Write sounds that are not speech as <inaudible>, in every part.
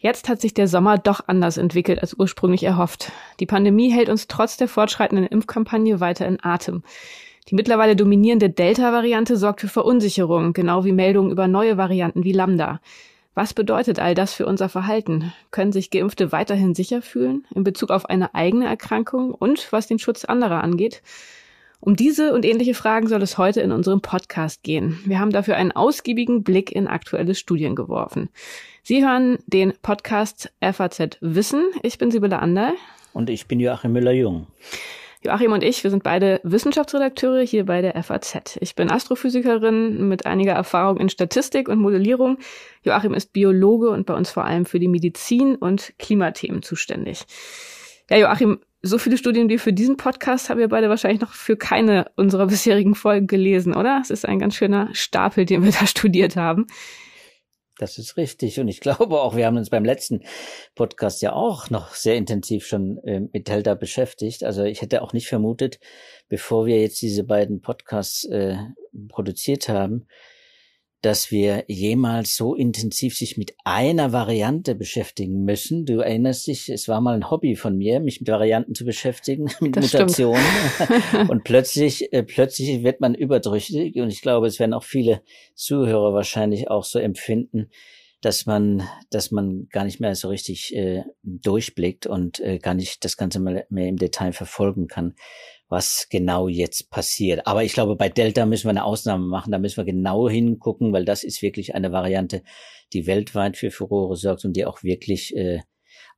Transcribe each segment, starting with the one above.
Jetzt hat sich der Sommer doch anders entwickelt als ursprünglich erhofft. Die Pandemie hält uns trotz der fortschreitenden Impfkampagne weiter in Atem. Die mittlerweile dominierende Delta-Variante sorgt für Verunsicherung, genau wie Meldungen über neue Varianten wie Lambda. Was bedeutet all das für unser Verhalten? Können sich Geimpfte weiterhin sicher fühlen in Bezug auf eine eigene Erkrankung und was den Schutz anderer angeht? Um diese und ähnliche Fragen soll es heute in unserem Podcast gehen. Wir haben dafür einen ausgiebigen Blick in aktuelle Studien geworfen. Sie hören den Podcast FAZ Wissen. Ich bin Sibylle Anderl. Und ich bin Joachim Müller-Jung. Joachim und ich, wir sind beide Wissenschaftsredakteure hier bei der FAZ. Ich bin Astrophysikerin mit einiger Erfahrung in Statistik und Modellierung. Joachim ist Biologe und bei uns vor allem für die Medizin und Klimathemen zuständig. Ja, Joachim, so viele Studien wie für diesen Podcast haben wir beide wahrscheinlich noch für keine unserer bisherigen Folgen gelesen, oder? Es ist ein ganz schöner Stapel, den wir da <laughs> studiert haben. Das ist richtig. Und ich glaube auch, wir haben uns beim letzten Podcast ja auch noch sehr intensiv schon äh, mit Delta beschäftigt. Also ich hätte auch nicht vermutet, bevor wir jetzt diese beiden Podcasts äh, produziert haben, dass wir jemals so intensiv sich mit einer Variante beschäftigen müssen. Du erinnerst dich, es war mal ein Hobby von mir, mich mit Varianten zu beschäftigen, <laughs> mit das Mutationen. <laughs> und plötzlich, äh, plötzlich wird man überdrüssig. Und ich glaube, es werden auch viele Zuhörer wahrscheinlich auch so empfinden, dass man, dass man gar nicht mehr so richtig äh, durchblickt und äh, gar nicht das Ganze mehr im Detail verfolgen kann was genau jetzt passiert. Aber ich glaube, bei Delta müssen wir eine Ausnahme machen. Da müssen wir genau hingucken, weil das ist wirklich eine Variante, die weltweit für Furore sorgt und die auch wirklich äh,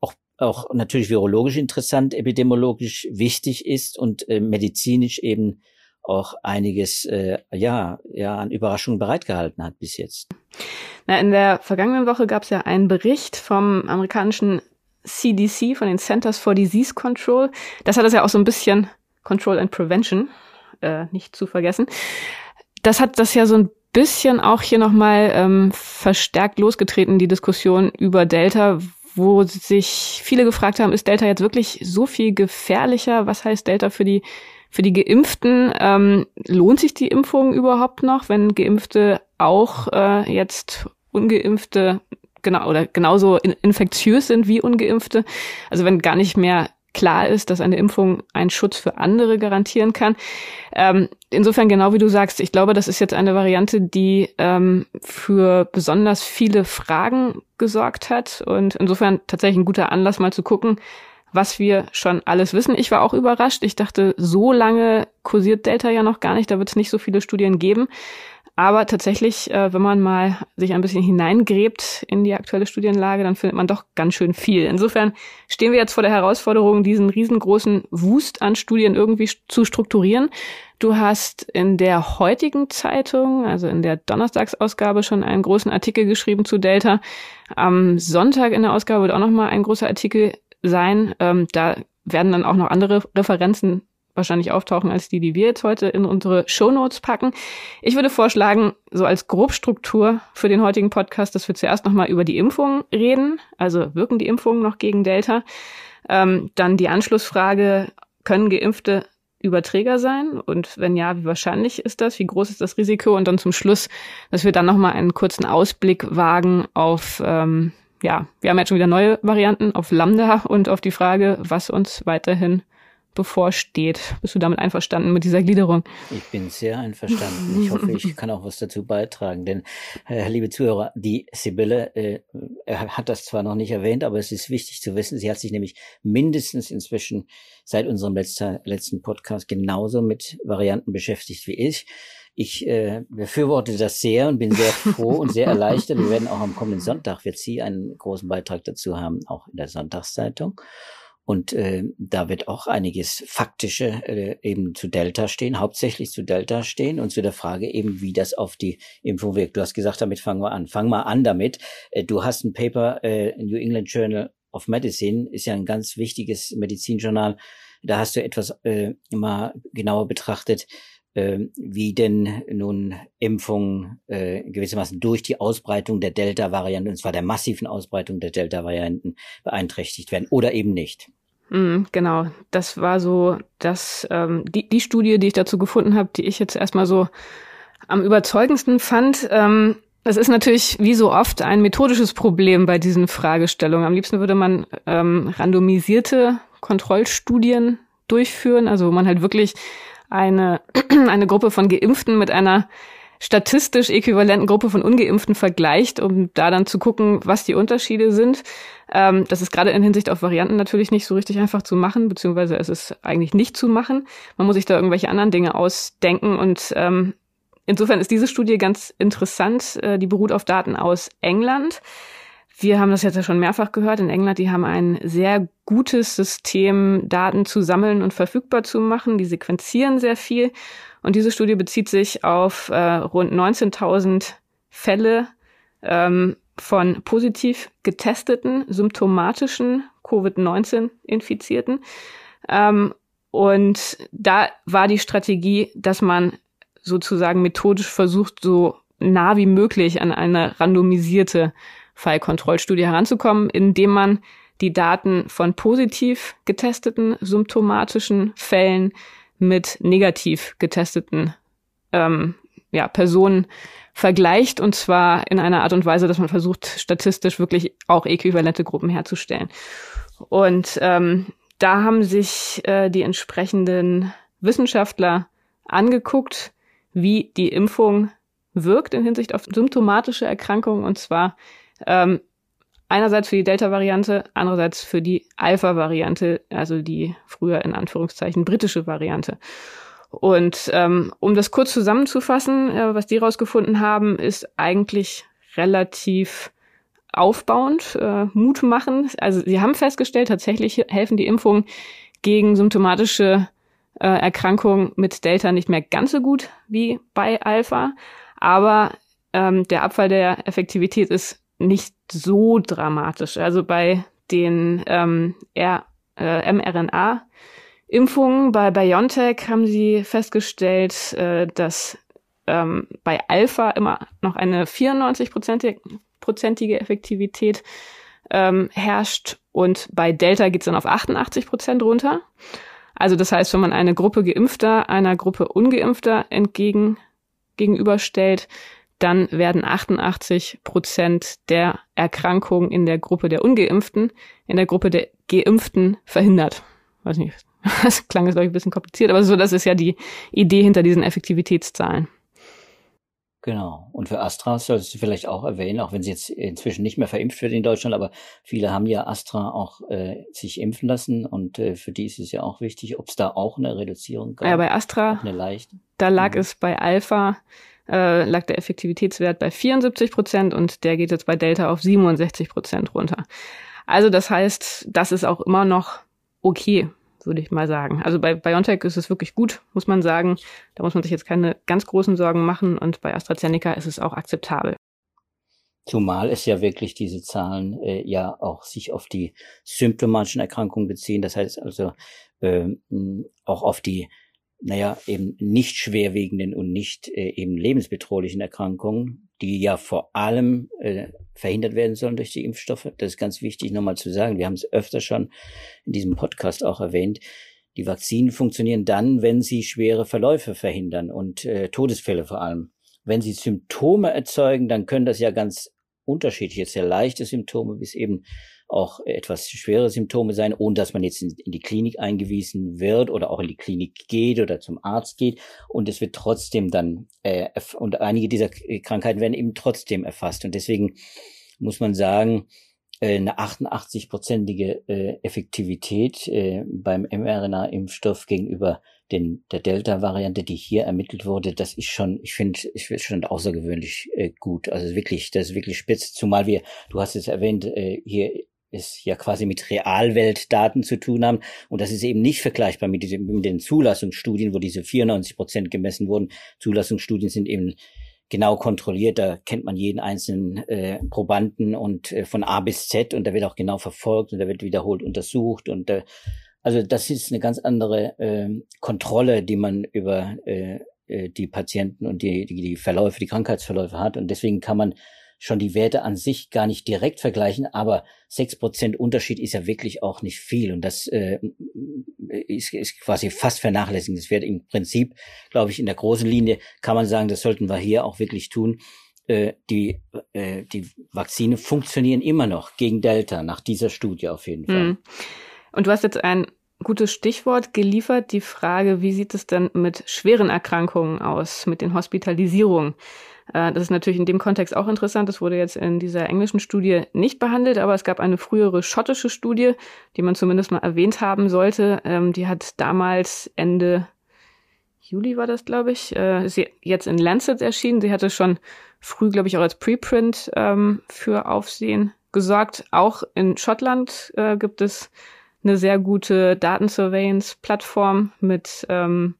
auch auch natürlich virologisch interessant, epidemiologisch wichtig ist und äh, medizinisch eben auch einiges äh, ja ja an Überraschungen bereitgehalten hat bis jetzt. Na, in der vergangenen Woche gab es ja einen Bericht vom amerikanischen CDC, von den Centers for Disease Control. Das hat das ja auch so ein bisschen Control and Prevention, äh, nicht zu vergessen. Das hat das ja so ein bisschen auch hier nochmal ähm, verstärkt losgetreten, die Diskussion über Delta, wo sich viele gefragt haben, ist Delta jetzt wirklich so viel gefährlicher? Was heißt Delta für die für die Geimpften? Ähm, lohnt sich die Impfung überhaupt noch, wenn Geimpfte auch äh, jetzt ungeimpfte genau oder genauso in, infektiös sind wie ungeimpfte? Also wenn gar nicht mehr klar ist, dass eine Impfung einen Schutz für andere garantieren kann. Ähm, insofern, genau wie du sagst, ich glaube, das ist jetzt eine Variante, die ähm, für besonders viele Fragen gesorgt hat und insofern tatsächlich ein guter Anlass, mal zu gucken, was wir schon alles wissen. Ich war auch überrascht. Ich dachte, so lange kursiert Delta ja noch gar nicht. Da wird es nicht so viele Studien geben. Aber tatsächlich, äh, wenn man mal sich ein bisschen hineingräbt in die aktuelle Studienlage, dann findet man doch ganz schön viel. Insofern stehen wir jetzt vor der Herausforderung, diesen riesengroßen Wust an Studien irgendwie zu strukturieren. Du hast in der heutigen Zeitung, also in der Donnerstagsausgabe, schon einen großen Artikel geschrieben zu Delta. Am Sonntag in der Ausgabe wird auch noch mal ein großer Artikel sein. Ähm, da werden dann auch noch andere Referenzen wahrscheinlich auftauchen als die, die wir jetzt heute in unsere Shownotes packen. Ich würde vorschlagen, so als Grobstruktur für den heutigen Podcast, dass wir zuerst nochmal über die Impfung reden. Also wirken die Impfungen noch gegen Delta? Ähm, dann die Anschlussfrage, können Geimpfte Überträger sein? Und wenn ja, wie wahrscheinlich ist das? Wie groß ist das Risiko? Und dann zum Schluss, dass wir dann nochmal einen kurzen Ausblick wagen auf, ähm, ja, wir haben jetzt schon wieder neue Varianten, auf Lambda und auf die Frage, was uns weiterhin bevorsteht. Bist du damit einverstanden mit dieser Gliederung? Ich bin sehr einverstanden. Ich hoffe, ich <laughs> kann auch was dazu beitragen. Denn, äh, liebe Zuhörer, die Sibylle äh, hat das zwar noch nicht erwähnt, aber es ist wichtig zu wissen, sie hat sich nämlich mindestens inzwischen seit unserem letzter, letzten Podcast genauso mit Varianten beschäftigt wie ich. Ich äh, befürworte das sehr und bin sehr froh und sehr erleichtert. Wir werden auch am kommenden Sonntag, wird sie einen großen Beitrag dazu haben, auch in der Sonntagszeitung. Und äh, da wird auch einiges Faktische äh, eben zu Delta stehen, hauptsächlich zu Delta stehen und zu der Frage eben, wie das auf die Impfung wirkt. Du hast gesagt, damit fangen wir an. Fang mal an damit. Äh, du hast ein Paper, äh, New England Journal of Medicine, ist ja ein ganz wichtiges Medizinjournal. Da hast du etwas äh, mal genauer betrachtet, äh, wie denn nun Impfungen äh, gewissermaßen durch die Ausbreitung der Delta-Varianten, und zwar der massiven Ausbreitung der Delta-Varianten, beeinträchtigt werden oder eben nicht. Mm, genau, das war so das, ähm, die, die Studie, die ich dazu gefunden habe, die ich jetzt erstmal so am überzeugendsten fand, ähm, es ist natürlich wie so oft ein methodisches Problem bei diesen Fragestellungen. Am liebsten würde man ähm, randomisierte Kontrollstudien durchführen, also wo man halt wirklich eine, <clears throat> eine Gruppe von Geimpften mit einer statistisch äquivalenten Gruppe von Ungeimpften vergleicht, um da dann zu gucken, was die Unterschiede sind. Ähm, das ist gerade in Hinsicht auf Varianten natürlich nicht so richtig einfach zu machen, beziehungsweise es ist eigentlich nicht zu machen. Man muss sich da irgendwelche anderen Dinge ausdenken und ähm, insofern ist diese Studie ganz interessant. Äh, die beruht auf Daten aus England. Wir haben das jetzt ja schon mehrfach gehört. In England, die haben ein sehr gutes System, Daten zu sammeln und verfügbar zu machen. Die sequenzieren sehr viel. Und diese Studie bezieht sich auf äh, rund 19.000 Fälle ähm, von positiv getesteten, symptomatischen Covid-19-Infizierten. Ähm, und da war die Strategie, dass man sozusagen methodisch versucht, so nah wie möglich an eine randomisierte Fallkontrollstudie heranzukommen, indem man die Daten von positiv getesteten symptomatischen Fällen mit negativ getesteten ähm, ja, Personen vergleicht und zwar in einer Art und Weise, dass man versucht, statistisch wirklich auch äquivalente Gruppen herzustellen. Und ähm, da haben sich äh, die entsprechenden Wissenschaftler angeguckt, wie die Impfung wirkt in Hinsicht auf symptomatische Erkrankungen und zwar ähm, einerseits für die Delta-Variante, andererseits für die Alpha-Variante, also die früher in Anführungszeichen britische Variante. Und ähm, um das kurz zusammenzufassen, äh, was die rausgefunden haben, ist eigentlich relativ aufbauend, äh, Mut machen. Also sie haben festgestellt, tatsächlich helfen die Impfungen gegen symptomatische äh, Erkrankungen mit Delta nicht mehr ganz so gut wie bei Alpha, aber ähm, der Abfall der Effektivität ist nicht so dramatisch. Also bei den ähm, R, äh, mRNA-Impfungen bei BioNTech haben sie festgestellt, äh, dass ähm, bei Alpha immer noch eine 94-prozentige Effektivität ähm, herrscht und bei Delta geht es dann auf 88 Prozent runter. Also das heißt, wenn man eine Gruppe Geimpfter einer Gruppe Ungeimpfter entgegen gegenüberstellt, dann werden 88 Prozent der Erkrankungen in der Gruppe der Ungeimpften in der Gruppe der Geimpften verhindert. Weiß nicht, <laughs> das klang jetzt, glaube ich, ein bisschen kompliziert, aber so, das ist ja die Idee hinter diesen Effektivitätszahlen. Genau. Und für Astra solltest du vielleicht auch erwähnen, auch wenn sie jetzt inzwischen nicht mehr verimpft wird in Deutschland, aber viele haben ja Astra auch äh, sich impfen lassen und äh, für die ist es ja auch wichtig, ob es da auch eine Reduzierung gab. Ja, bei Astra, eine leichte. da lag mhm. es bei Alpha äh, lag der Effektivitätswert bei 74 Prozent und der geht jetzt bei Delta auf 67 Prozent runter. Also das heißt, das ist auch immer noch okay, würde ich mal sagen. Also bei BioNTech ist es wirklich gut, muss man sagen. Da muss man sich jetzt keine ganz großen Sorgen machen und bei AstraZeneca ist es auch akzeptabel. Zumal es ja wirklich diese Zahlen äh, ja auch sich auf die symptomatischen Erkrankungen beziehen. Das heißt also äh, auch auf die naja, eben nicht schwerwiegenden und nicht äh, eben lebensbedrohlichen Erkrankungen, die ja vor allem äh, verhindert werden sollen durch die Impfstoffe. Das ist ganz wichtig nochmal zu sagen. Wir haben es öfter schon in diesem Podcast auch erwähnt. Die Vakzine funktionieren dann, wenn sie schwere Verläufe verhindern und äh, Todesfälle vor allem. Wenn sie Symptome erzeugen, dann können das ja ganz unterschiedliche, sehr leichte Symptome bis eben auch etwas schwere Symptome sein, ohne dass man jetzt in, in, die Klinik eingewiesen wird oder auch in die Klinik geht oder zum Arzt geht. Und es wird trotzdem dann, äh, und einige dieser Krankheiten werden eben trotzdem erfasst. Und deswegen muss man sagen, äh, eine 88-prozentige äh, Effektivität äh, beim mRNA-Impfstoff gegenüber den, der Delta-Variante, die hier ermittelt wurde, das ist schon, ich finde, ich finde schon außergewöhnlich äh, gut. Also wirklich, das ist wirklich spitz. Zumal wir, du hast es erwähnt, äh, hier es ja quasi mit Realweltdaten zu tun haben. Und das ist eben nicht vergleichbar mit, diesem, mit den Zulassungsstudien, wo diese 94 Prozent gemessen wurden. Zulassungsstudien sind eben genau kontrolliert. Da kennt man jeden einzelnen äh, Probanden und äh, von A bis Z und da wird auch genau verfolgt und da wird wiederholt untersucht und äh, also das ist eine ganz andere äh, Kontrolle, die man über äh, äh die Patienten und die, die, die Verläufe, die Krankheitsverläufe hat und deswegen kann man schon die Werte an sich gar nicht direkt vergleichen, aber sechs Prozent Unterschied ist ja wirklich auch nicht viel und das äh, ist, ist quasi fast vernachlässigt. Das wird im Prinzip, glaube ich, in der großen Linie kann man sagen, das sollten wir hier auch wirklich tun. Äh, die, äh, die Vakzine funktionieren immer noch gegen Delta, nach dieser Studie auf jeden Fall. Hm. Und du hast jetzt ein gutes Stichwort geliefert, die Frage, wie sieht es denn mit schweren Erkrankungen aus, mit den Hospitalisierungen? Äh, das ist natürlich in dem Kontext auch interessant. Das wurde jetzt in dieser englischen Studie nicht behandelt, aber es gab eine frühere schottische Studie, die man zumindest mal erwähnt haben sollte. Ähm, die hat damals Ende Juli war das, glaube ich, äh, sie jetzt in Lancet erschienen. Sie hatte schon früh, glaube ich, auch als Preprint ähm, für Aufsehen gesorgt. Auch in Schottland äh, gibt es eine sehr gute Datensurveillance-Plattform mit ähm,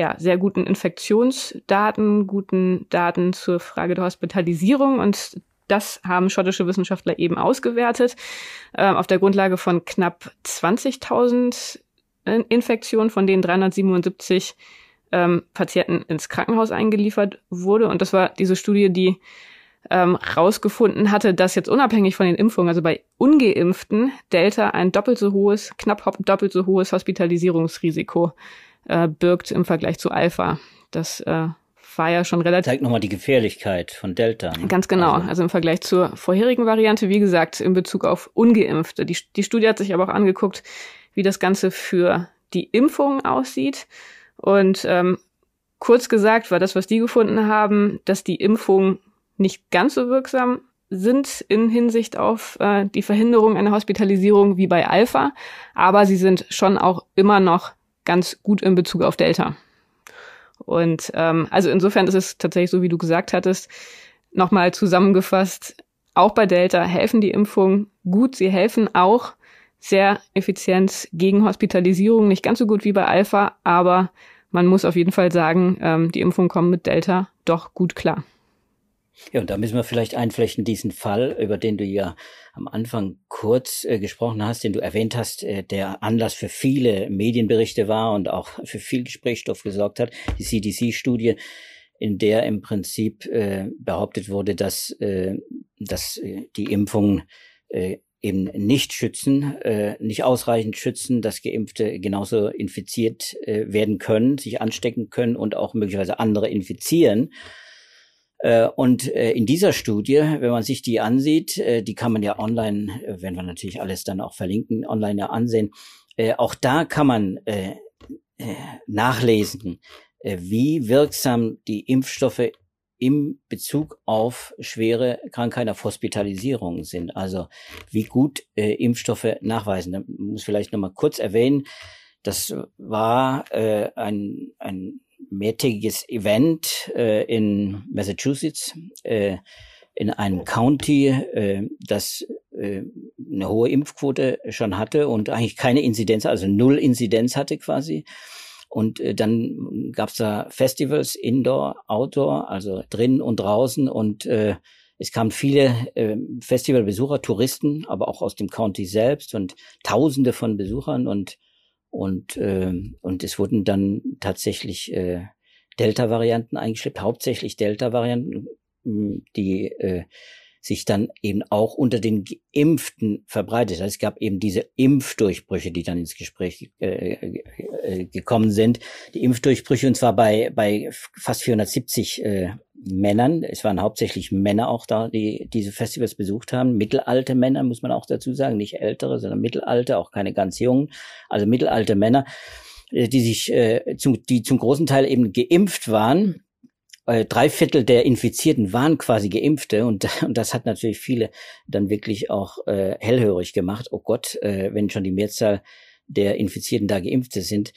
ja, sehr guten Infektionsdaten, guten Daten zur Frage der Hospitalisierung und das haben schottische Wissenschaftler eben ausgewertet äh, auf der Grundlage von knapp 20.000 Infektionen, von denen 377 ähm, Patienten ins Krankenhaus eingeliefert wurde. Und das war diese Studie, die ähm, rausgefunden hatte, dass jetzt unabhängig von den Impfungen, also bei ungeimpften, Delta ein doppelt so hohes, knapp doppelt so hohes Hospitalisierungsrisiko äh, birgt im Vergleich zu Alpha. Das äh, war ja schon relativ. Zeigt nochmal die Gefährlichkeit von Delta. Ne? Ganz genau. Also. also. im Vergleich zur vorherigen Variante, wie gesagt, in Bezug auf Ungeimpfte. Die, die Studie hat sich aber auch angeguckt, wie das Ganze für die Impfung aussieht. Und ähm, kurz gesagt war das, was die gefunden haben, dass die Impfungen nicht ganz so wirksam sind in Hinsicht auf äh, die Verhinderung einer Hospitalisierung wie bei Alpha, aber sie sind schon auch immer noch ganz gut in Bezug auf Delta. Und ähm, also insofern ist es tatsächlich so, wie du gesagt hattest, nochmal zusammengefasst, auch bei Delta helfen die Impfungen gut. Sie helfen auch sehr effizient gegen Hospitalisierung, nicht ganz so gut wie bei Alpha, aber man muss auf jeden Fall sagen, ähm, die Impfungen kommen mit Delta doch gut klar. Ja, und da müssen wir vielleicht einflechten diesen Fall, über den du ja am Anfang kurz äh, gesprochen hast, den du erwähnt hast, äh, der Anlass für viele Medienberichte war und auch für viel Gesprächsstoff gesorgt hat, die CDC-Studie, in der im Prinzip äh, behauptet wurde, dass, äh, dass äh, die Impfungen äh, eben nicht schützen, äh, nicht ausreichend schützen, dass Geimpfte genauso infiziert äh, werden können, sich anstecken können und auch möglicherweise andere infizieren. Äh, und äh, in dieser Studie, wenn man sich die ansieht, äh, die kann man ja online, werden wir natürlich alles dann auch verlinken, online ja ansehen, auch da kann man nachlesen, wie wirksam die Impfstoffe im Bezug auf schwere Krankheiten, auf Hospitalisierung sind. Also wie gut äh, Impfstoffe nachweisen. Da muss vielleicht nochmal kurz erwähnen, das war äh, ein, ein mehrtägiges Event äh, in Massachusetts, äh, in einem County, äh, das äh, eine hohe Impfquote schon hatte und eigentlich keine Inzidenz, also null Inzidenz hatte quasi. Und äh, dann gab's da Festivals, Indoor, Outdoor, also drin und draußen. Und äh, es kamen viele äh, Festivalbesucher, Touristen, aber auch aus dem County selbst und Tausende von Besuchern und und äh, und es wurden dann tatsächlich äh, Delta-Varianten eingeschleppt, hauptsächlich Delta-Varianten, die äh, sich dann eben auch unter den Geimpften verbreitet. Also es gab eben diese Impfdurchbrüche, die dann ins Gespräch äh, äh, gekommen sind. Die Impfdurchbrüche und zwar bei, bei fast 470 äh, Männern. Es waren hauptsächlich Männer auch da, die diese Festivals besucht haben. Mittelalte Männer, muss man auch dazu sagen. Nicht ältere, sondern mittelalte, auch keine ganz jungen. Also mittelalte Männer, äh, die sich, äh, zum, die zum großen Teil eben geimpft waren äh, drei Viertel der Infizierten waren quasi Geimpfte und, <laughs> und das hat natürlich viele dann wirklich auch äh, hellhörig gemacht. Oh Gott, äh, wenn schon die Mehrzahl der Infizierten da Geimpfte sind,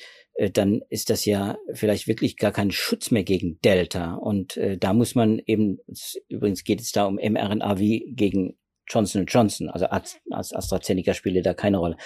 dann ist das ja vielleicht wirklich gar kein Schutz mehr gegen Delta. Und äh, da muss man eben, übrigens geht es da um mRNA wie gegen Johnson Johnson, also AstraZeneca spielt da keine Rolle.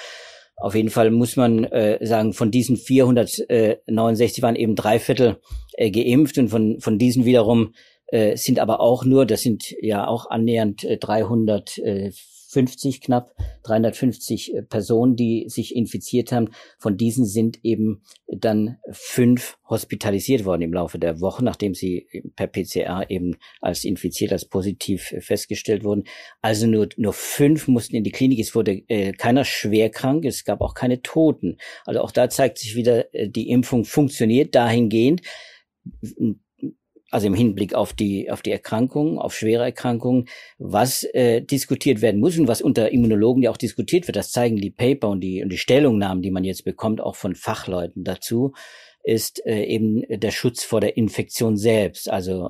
Auf jeden Fall muss man äh, sagen, von diesen 469 waren eben drei Viertel äh, geimpft und von, von diesen wiederum äh, sind aber auch nur, das sind ja auch annähernd äh, 300, äh, 350 knapp, 350 äh, Personen, die sich infiziert haben. Von diesen sind eben dann fünf hospitalisiert worden im Laufe der Woche, nachdem sie per PCR eben als infiziert, als positiv äh, festgestellt wurden. Also nur, nur fünf mussten in die Klinik. Es wurde äh, keiner schwer krank. Es gab auch keine Toten. Also auch da zeigt sich wieder, äh, die Impfung funktioniert dahingehend also im Hinblick auf die, auf die Erkrankung, auf schwere Erkrankungen, was äh, diskutiert werden muss und was unter Immunologen ja auch diskutiert wird. Das zeigen die Paper und die, und die Stellungnahmen, die man jetzt bekommt, auch von Fachleuten dazu, ist äh, eben der Schutz vor der Infektion selbst. Also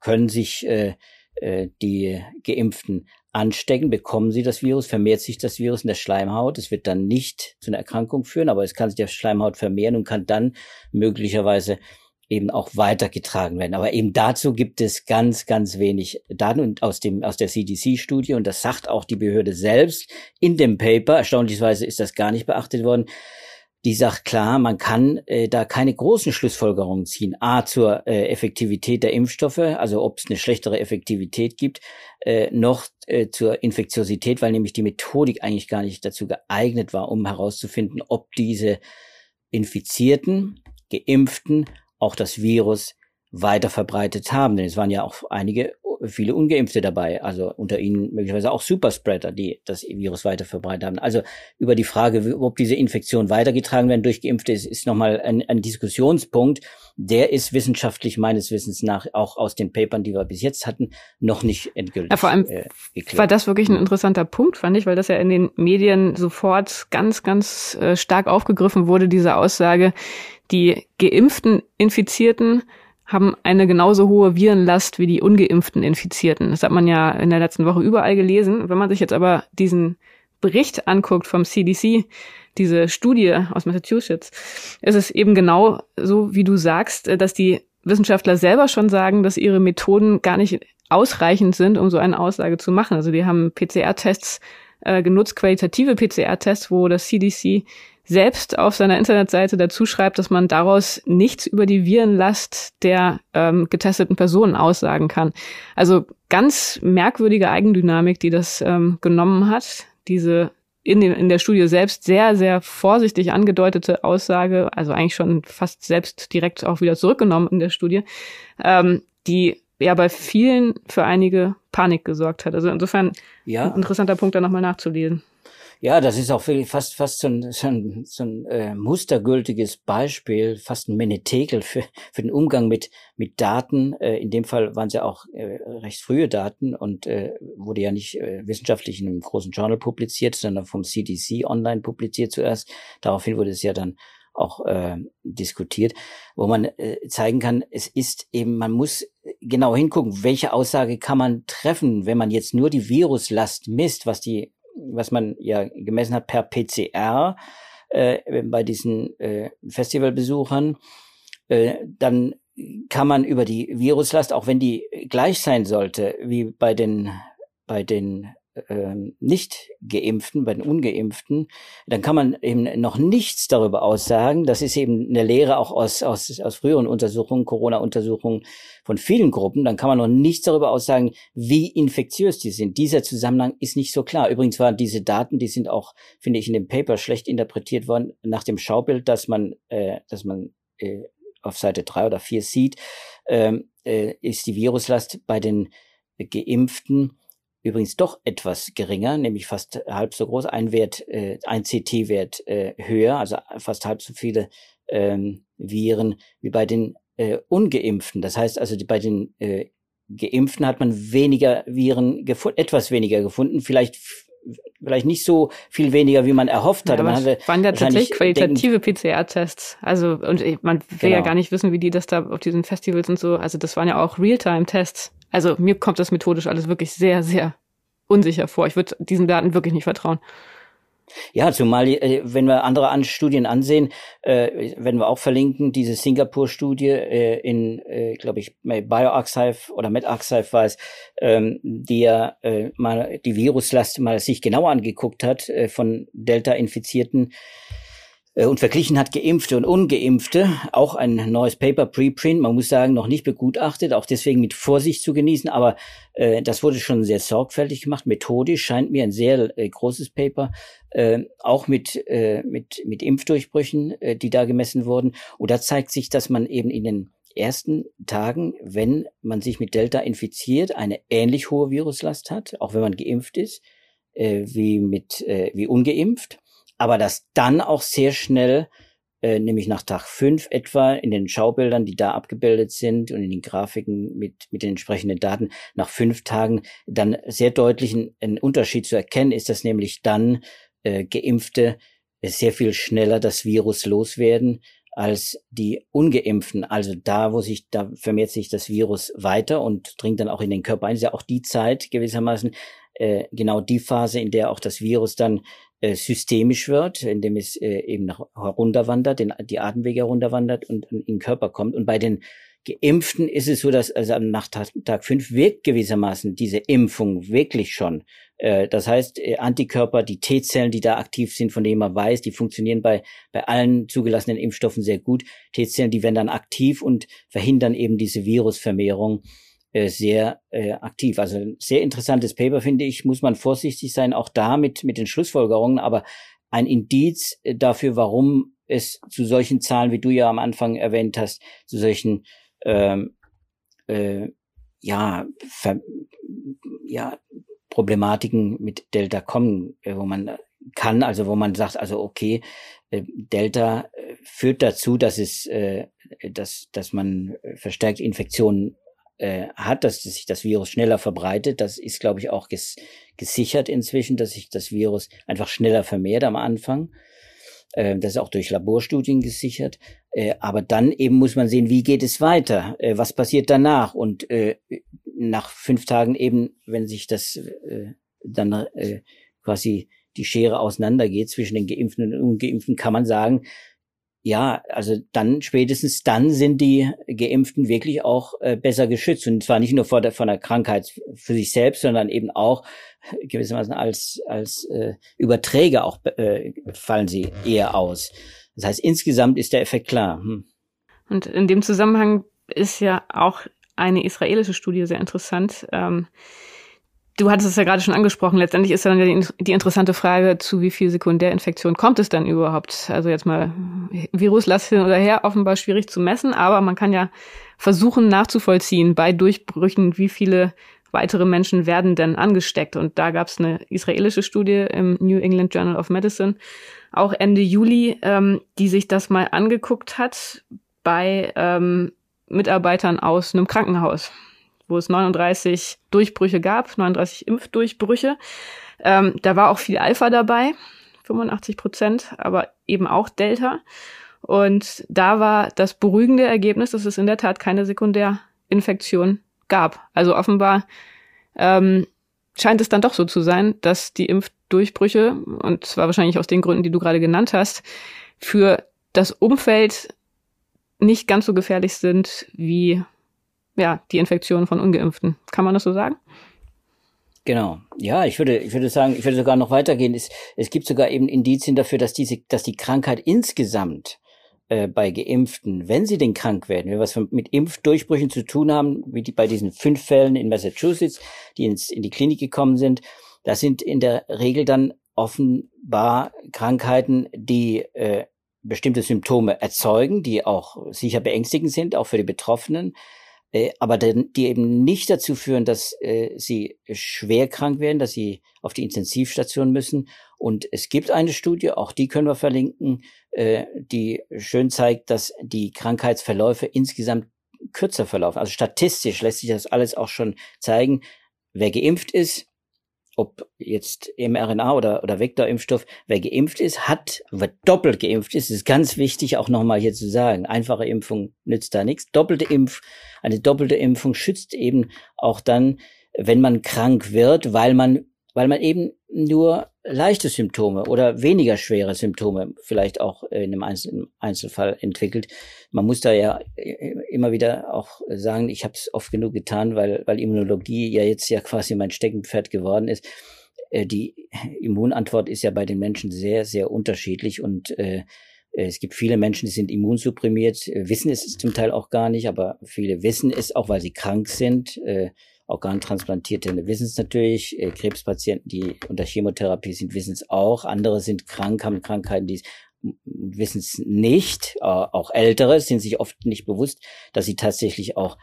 können sich äh, äh, die Geimpften anstecken, bekommen sie das Virus, vermehrt sich das Virus in der Schleimhaut. Es wird dann nicht zu einer Erkrankung führen, aber es kann sich der Schleimhaut vermehren und kann dann möglicherweise eben auch weitergetragen werden. Aber eben dazu gibt es ganz, ganz wenig Daten und aus dem, aus der CDC-Studie und das sagt auch die Behörde selbst in dem Paper. Erstaunlicherweise ist das gar nicht beachtet worden. Die sagt klar, man kann äh, da keine großen Schlussfolgerungen ziehen. A, zur äh, Effektivität der Impfstoffe, also ob es eine schlechtere Effektivität gibt, äh, noch äh, zur Infektiosität, weil nämlich die Methodik eigentlich gar nicht dazu geeignet war, um herauszufinden, ob diese Infizierten, Geimpften auch das Virus weiter verbreitet haben. Denn es waren ja auch einige, viele Ungeimpfte dabei, also unter ihnen möglicherweise auch Superspreader, die das Virus weiter verbreitet haben. Also über die Frage, ob diese Infektion weitergetragen werden durch Geimpfte, ist, ist nochmal ein, ein Diskussionspunkt. Der ist wissenschaftlich meines Wissens nach auch aus den Papern, die wir bis jetzt hatten, noch nicht endgültig. Ja, vor allem äh, war das wirklich ein interessanter Punkt, fand ich, weil das ja in den Medien sofort ganz, ganz äh, stark aufgegriffen wurde, diese Aussage, die geimpften Infizierten haben eine genauso hohe Virenlast wie die ungeimpften Infizierten. Das hat man ja in der letzten Woche überall gelesen. Wenn man sich jetzt aber diesen Bericht anguckt vom CDC, diese Studie aus Massachusetts, ist es eben genau so, wie du sagst, dass die Wissenschaftler selber schon sagen, dass ihre Methoden gar nicht ausreichend sind, um so eine Aussage zu machen. Also die haben PCR-Tests äh, genutzt, qualitative PCR-Tests, wo das CDC selbst auf seiner Internetseite dazu schreibt, dass man daraus nichts über die Virenlast der ähm, getesteten Personen aussagen kann. Also ganz merkwürdige Eigendynamik, die das ähm, genommen hat. Diese in, den, in der Studie selbst sehr, sehr vorsichtig angedeutete Aussage, also eigentlich schon fast selbst direkt auch wieder zurückgenommen in der Studie, ähm, die ja bei vielen für einige Panik gesorgt hat. Also insofern ja. ein interessanter Punkt, da nochmal nachzulesen. Ja, das ist auch fast fast so ein, so ein, so ein äh, mustergültiges Beispiel, fast ein Menetekel für, für den Umgang mit mit Daten. Äh, in dem Fall waren es ja auch äh, recht frühe Daten und äh, wurde ja nicht äh, wissenschaftlich in einem großen Journal publiziert, sondern vom CDC online publiziert zuerst. Daraufhin wurde es ja dann auch äh, diskutiert, wo man äh, zeigen kann, es ist eben, man muss genau hingucken, welche Aussage kann man treffen, wenn man jetzt nur die Viruslast misst, was die was man ja gemessen hat per PCR äh, bei diesen äh, Festivalbesuchern, äh, dann kann man über die Viruslast, auch wenn die gleich sein sollte wie bei den bei den ähm, nicht geimpften, bei den ungeimpften, dann kann man eben noch nichts darüber aussagen. Das ist eben eine Lehre auch aus, aus, aus früheren Untersuchungen, Corona-Untersuchungen von vielen Gruppen. Dann kann man noch nichts darüber aussagen, wie infektiös die sind. Dieser Zusammenhang ist nicht so klar. Übrigens waren diese Daten, die sind auch, finde ich, in dem Paper schlecht interpretiert worden nach dem Schaubild, dass man, äh, dass man äh, auf Seite drei oder vier sieht, ähm, äh, ist die Viruslast bei den Geimpften übrigens doch etwas geringer, nämlich fast halb so groß, ein Wert, äh, ein CT-Wert äh, höher, also fast halb so viele ähm, Viren wie bei den äh, Ungeimpften. Das heißt also, die, bei den äh, Geimpften hat man weniger Viren gefunden, etwas weniger gefunden, vielleicht vielleicht nicht so viel weniger, wie man erhofft hatte. Ja, man hatte waren ja tatsächlich qualitative PCR-Tests. Also, und man will genau. ja gar nicht wissen, wie die das da auf diesen Festivals und so, also das waren ja auch Realtime-Tests. Also mir kommt das methodisch alles wirklich sehr, sehr unsicher vor. Ich würde diesen Daten wirklich nicht vertrauen. Ja, zumal, äh, wenn wir andere an Studien ansehen, äh, werden wir auch verlinken, diese Singapur-Studie äh, in, äh, glaube ich, BioArchive oder MedArchive war es, ähm, die ja äh, mal die Viruslast mal sich genau angeguckt hat äh, von Delta-Infizierten und verglichen hat Geimpfte und Ungeimpfte. Auch ein neues Paper, Preprint, man muss sagen, noch nicht begutachtet, auch deswegen mit Vorsicht zu genießen, aber äh, das wurde schon sehr sorgfältig gemacht. Methodisch scheint mir ein sehr äh, großes Paper, äh, auch mit, äh, mit, mit Impfdurchbrüchen, äh, die da gemessen wurden. Und da zeigt sich, dass man eben in den ersten Tagen, wenn man sich mit Delta infiziert, eine ähnlich hohe Viruslast hat, auch wenn man geimpft ist, äh, wie mit äh, wie ungeimpft, aber dass dann auch sehr schnell äh, nämlich nach Tag fünf etwa in den Schaubildern, die da abgebildet sind und in den Grafiken mit, mit den entsprechenden Daten, nach fünf Tagen dann sehr deutlich ein, ein Unterschied zu erkennen ist, dass nämlich dann äh, Geimpfte sehr viel schneller das Virus loswerden als die ungeimpften. Also da, wo sich, da vermehrt sich das Virus weiter und dringt dann auch in den Körper ein. ist ja auch die Zeit gewissermaßen, äh, genau die Phase, in der auch das Virus dann äh, systemisch wird, indem es äh, eben nach herunterwandert, die Atemwege herunterwandert und in den Körper kommt. Und bei den Geimpften ist es so, dass also nach Tag, Tag fünf wirkt gewissermaßen diese Impfung wirklich schon. Äh, das heißt, Antikörper, die T-Zellen, die da aktiv sind, von denen man weiß, die funktionieren bei, bei allen zugelassenen Impfstoffen sehr gut. T-Zellen, die werden dann aktiv und verhindern eben diese Virusvermehrung äh, sehr äh, aktiv. Also ein sehr interessantes Paper, finde ich, muss man vorsichtig sein, auch da mit, mit den Schlussfolgerungen, aber ein Indiz äh, dafür, warum es zu solchen Zahlen, wie du ja am Anfang erwähnt hast, zu solchen ähm, äh, ja, ver, ja, Problematiken mit Delta kommen, äh, wo man kann, also wo man sagt, also okay, Delta führt dazu, dass es, äh, dass, dass man verstärkt Infektionen äh, hat, dass sich das Virus schneller verbreitet. Das ist, glaube ich, auch ges gesichert inzwischen, dass sich das Virus einfach schneller vermehrt am Anfang. Äh, das ist auch durch Laborstudien gesichert. Äh, aber dann eben muss man sehen, wie geht es weiter? Äh, was passiert danach? Und nach fünf Tagen eben, wenn sich das dann quasi die Schere auseinandergeht zwischen den Geimpften und Ungeimpften, kann man sagen, ja, also dann spätestens dann sind die Geimpften wirklich auch äh, besser geschützt und zwar nicht nur vor der von der Krankheit für sich selbst, sondern eben auch gewissermaßen als als äh, Überträger auch äh, fallen sie eher aus. Das heißt insgesamt ist der Effekt klar. Hm. Und in dem Zusammenhang ist ja auch eine israelische Studie sehr interessant. Ähm, Du hattest es ja gerade schon angesprochen. Letztendlich ist dann die, die interessante Frage, zu wie viel Sekundärinfektion kommt es dann überhaupt? Also jetzt mal Viruslast hin oder her, offenbar schwierig zu messen, aber man kann ja versuchen nachzuvollziehen bei Durchbrüchen, wie viele weitere Menschen werden denn angesteckt. Und da gab es eine israelische Studie im New England Journal of Medicine, auch Ende Juli, ähm, die sich das mal angeguckt hat bei ähm, Mitarbeitern aus einem Krankenhaus wo es 39 Durchbrüche gab, 39 Impfdurchbrüche. Ähm, da war auch viel Alpha dabei, 85 Prozent, aber eben auch Delta. Und da war das beruhigende Ergebnis, dass es in der Tat keine Sekundärinfektion gab. Also offenbar ähm, scheint es dann doch so zu sein, dass die Impfdurchbrüche, und zwar wahrscheinlich aus den Gründen, die du gerade genannt hast, für das Umfeld nicht ganz so gefährlich sind wie ja, die Infektion von Ungeimpften. Kann man das so sagen? Genau. Ja, ich würde, ich würde sagen, ich würde sogar noch weitergehen. Es, es gibt sogar eben Indizien dafür, dass diese, dass die Krankheit insgesamt äh, bei Geimpften, wenn sie denn krank werden, wenn wir was mit Impfdurchbrüchen zu tun haben, wie die bei diesen fünf Fällen in Massachusetts, die ins, in die Klinik gekommen sind, das sind in der Regel dann offenbar Krankheiten, die äh, bestimmte Symptome erzeugen, die auch sicher beängstigend sind, auch für die Betroffenen äh, aber die eben nicht dazu führen, dass äh, sie schwer krank werden, dass sie auf die Intensivstation müssen. Und es gibt eine Studie, auch die können wir verlinken, äh, die schön zeigt, dass die Krankheitsverläufe insgesamt kürzer verlaufen. Also statistisch lässt sich das alles auch schon zeigen. Wer geimpft ist, ob jetzt mRNA oder, oder Vektorimpfstoff, wer geimpft ist, hat, wer doppelt geimpft ist, ist ganz wichtig auch nochmal hier zu sagen. Einfache Impfung nützt da nichts. Doppelte Impf, eine doppelte Impfung schützt eben auch dann, wenn man krank wird, weil man, weil man eben nur leichte Symptome oder weniger schwere Symptome vielleicht auch in einem Einzelfall entwickelt. Man muss da ja immer wieder auch sagen, ich habe es oft genug getan, weil, weil Immunologie ja jetzt ja quasi mein Steckenpferd geworden ist. Äh, die Immunantwort ist ja bei den Menschen sehr, sehr unterschiedlich und äh, es gibt viele Menschen, die sind immunsupprimiert, äh, wissen es zum Teil auch gar nicht, aber viele wissen es auch, weil sie krank sind. Äh, Organtransplantierte wissen es natürlich. Krebspatienten, die unter Chemotherapie sind, wissen es auch. Andere sind krank, haben Krankheiten, die wissen es nicht. Auch Ältere sind sich oft nicht bewusst, dass sie tatsächlich auch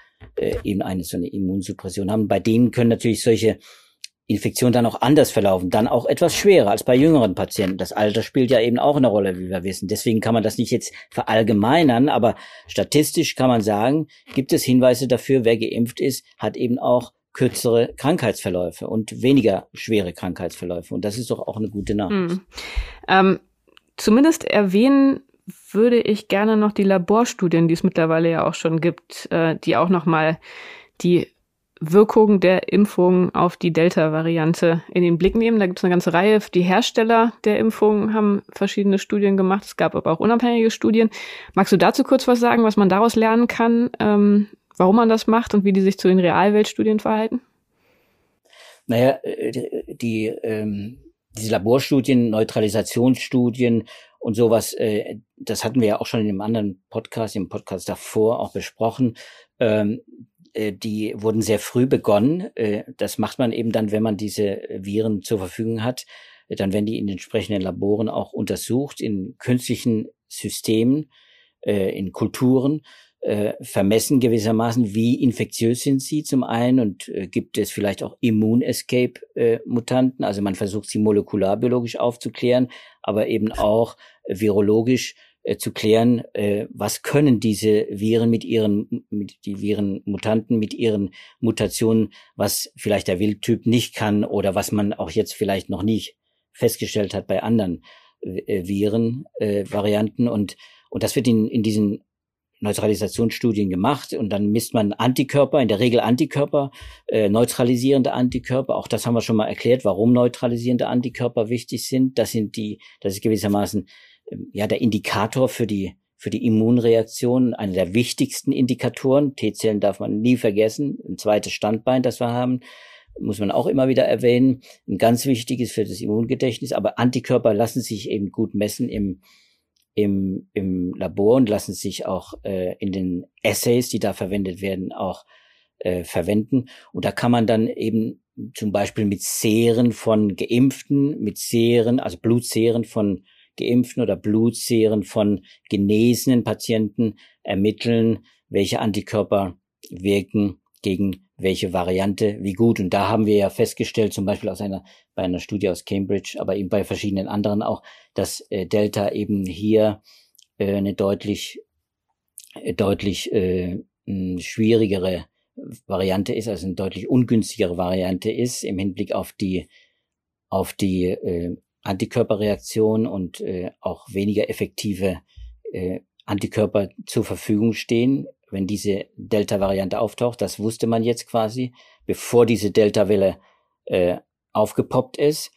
eben eine so eine Immunsuppression haben. Bei denen können natürlich solche Infektion dann auch anders verlaufen, dann auch etwas schwerer als bei jüngeren Patienten. Das Alter spielt ja eben auch eine Rolle, wie wir wissen. Deswegen kann man das nicht jetzt verallgemeinern, aber statistisch kann man sagen, gibt es Hinweise dafür, wer geimpft ist, hat eben auch kürzere Krankheitsverläufe und weniger schwere Krankheitsverläufe. Und das ist doch auch eine gute Nachricht. Mhm. Ähm, zumindest erwähnen würde ich gerne noch die Laborstudien, die es mittlerweile ja auch schon gibt, äh, die auch noch mal die Wirkung der Impfung auf die Delta-Variante in den Blick nehmen. Da gibt es eine ganze Reihe. Die Hersteller der Impfung haben verschiedene Studien gemacht. Es gab aber auch unabhängige Studien. Magst du dazu kurz was sagen, was man daraus lernen kann, ähm, warum man das macht und wie die sich zu den Realweltstudien verhalten? Naja, äh, die, ähm, diese Laborstudien, Neutralisationsstudien und sowas, äh, das hatten wir ja auch schon in dem anderen Podcast, im Podcast davor auch besprochen. Ähm, äh, die wurden sehr früh begonnen. Äh, das macht man eben dann, wenn man diese Viren zur Verfügung hat. Dann werden die in entsprechenden Laboren auch untersucht, in künstlichen Systemen, äh, in Kulturen, vermessen gewissermaßen, wie infektiös sind sie zum einen und gibt es vielleicht auch Immun-Escape-Mutanten. Also man versucht sie molekularbiologisch aufzuklären, aber eben auch virologisch äh, zu klären, äh, was können diese Viren mit ihren, mit die Virenmutanten, mit ihren Mutationen, was vielleicht der Wildtyp nicht kann oder was man auch jetzt vielleicht noch nicht festgestellt hat bei anderen äh, Virenvarianten. Äh, und, und das wird in, in diesen Neutralisationsstudien gemacht und dann misst man Antikörper, in der Regel Antikörper, äh, neutralisierende Antikörper. Auch das haben wir schon mal erklärt, warum neutralisierende Antikörper wichtig sind. Das sind die, das ist gewissermaßen ja der Indikator für die für die Immunreaktion, einer der wichtigsten Indikatoren. T-Zellen darf man nie vergessen. Ein zweites Standbein, das wir haben, muss man auch immer wieder erwähnen. Ein ganz wichtiges für das Immungedächtnis. Aber Antikörper lassen sich eben gut messen im, im, im Labor und lassen sich auch äh, in den Assays, die da verwendet werden, auch äh, verwenden. Und da kann man dann eben zum Beispiel mit Seren von Geimpften, mit Seren, also Blutseren von Geimpften oder Blutseren von genesenen Patienten ermitteln, welche Antikörper wirken gegen welche Variante wie gut. Und da haben wir ja festgestellt, zum Beispiel aus einer, bei einer Studie aus Cambridge, aber eben bei verschiedenen anderen auch, dass äh, Delta eben hier äh, eine deutlich, äh, deutlich äh, schwierigere Variante ist, also eine deutlich ungünstigere Variante ist im Hinblick auf die auf die äh, Antikörperreaktion und äh, auch weniger effektive äh, Antikörper zur Verfügung stehen, wenn diese Delta-Variante auftaucht. Das wusste man jetzt quasi, bevor diese Delta-Welle äh, aufgepoppt ist.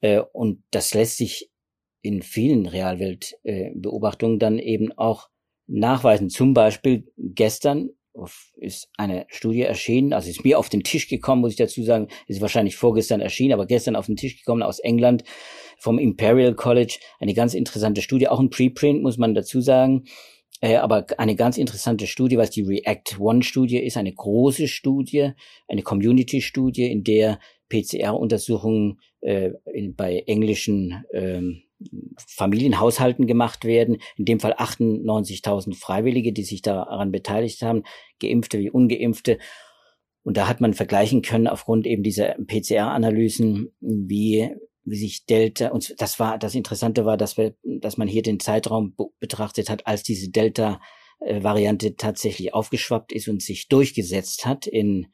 Äh, und das lässt sich in vielen Realweltbeobachtungen äh, dann eben auch nachweisen. Zum Beispiel gestern ist eine Studie erschienen, also ist mir auf den Tisch gekommen, muss ich dazu sagen, ist wahrscheinlich vorgestern erschienen, aber gestern auf den Tisch gekommen aus England vom Imperial College, eine ganz interessante Studie, auch ein Preprint, muss man dazu sagen, äh, aber eine ganz interessante Studie, was die React One Studie ist, eine große Studie, eine Community Studie, in der PCR-Untersuchungen äh, bei englischen ähm, Familienhaushalten gemacht werden. In dem Fall 98.000 Freiwillige, die sich daran beteiligt haben, Geimpfte wie Ungeimpfte. Und da hat man vergleichen können aufgrund eben dieser PCR-Analysen, wie wie sich Delta und das war das Interessante war, dass wir, dass man hier den Zeitraum betrachtet hat, als diese Delta-Variante tatsächlich aufgeschwappt ist und sich durchgesetzt hat in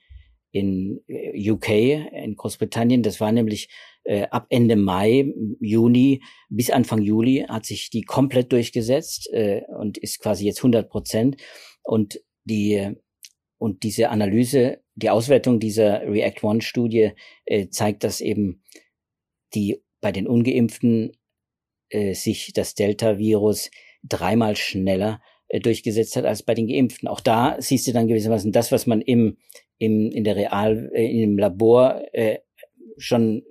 in äh, UK, in Großbritannien. Das war nämlich äh, ab Ende Mai, Juni bis Anfang Juli hat sich die komplett durchgesetzt äh, und ist quasi jetzt 100 Prozent. Und die und diese Analyse, die Auswertung dieser React One Studie äh, zeigt, dass eben die bei den Ungeimpften äh, sich das Delta-Virus dreimal schneller äh, durchgesetzt hat als bei den Geimpften. Auch da siehst du dann gewissermaßen das, was man im, im in der Real, äh, im Labor äh, schon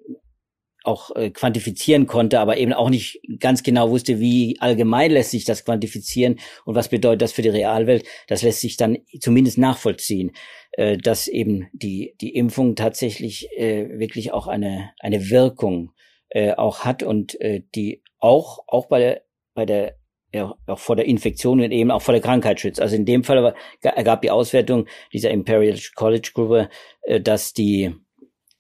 auch äh, quantifizieren konnte, aber eben auch nicht ganz genau wusste, wie allgemein lässt sich das quantifizieren und was bedeutet das für die Realwelt. Das lässt sich dann zumindest nachvollziehen, äh, dass eben die, die Impfung tatsächlich äh, wirklich auch eine, eine Wirkung äh, auch hat und äh, die auch, auch bei der, bei der ja, auch vor der Infektion und eben auch vor der Krankheit schützt. Also in dem Fall ergab die Auswertung dieser Imperial College Gruppe, äh, dass die,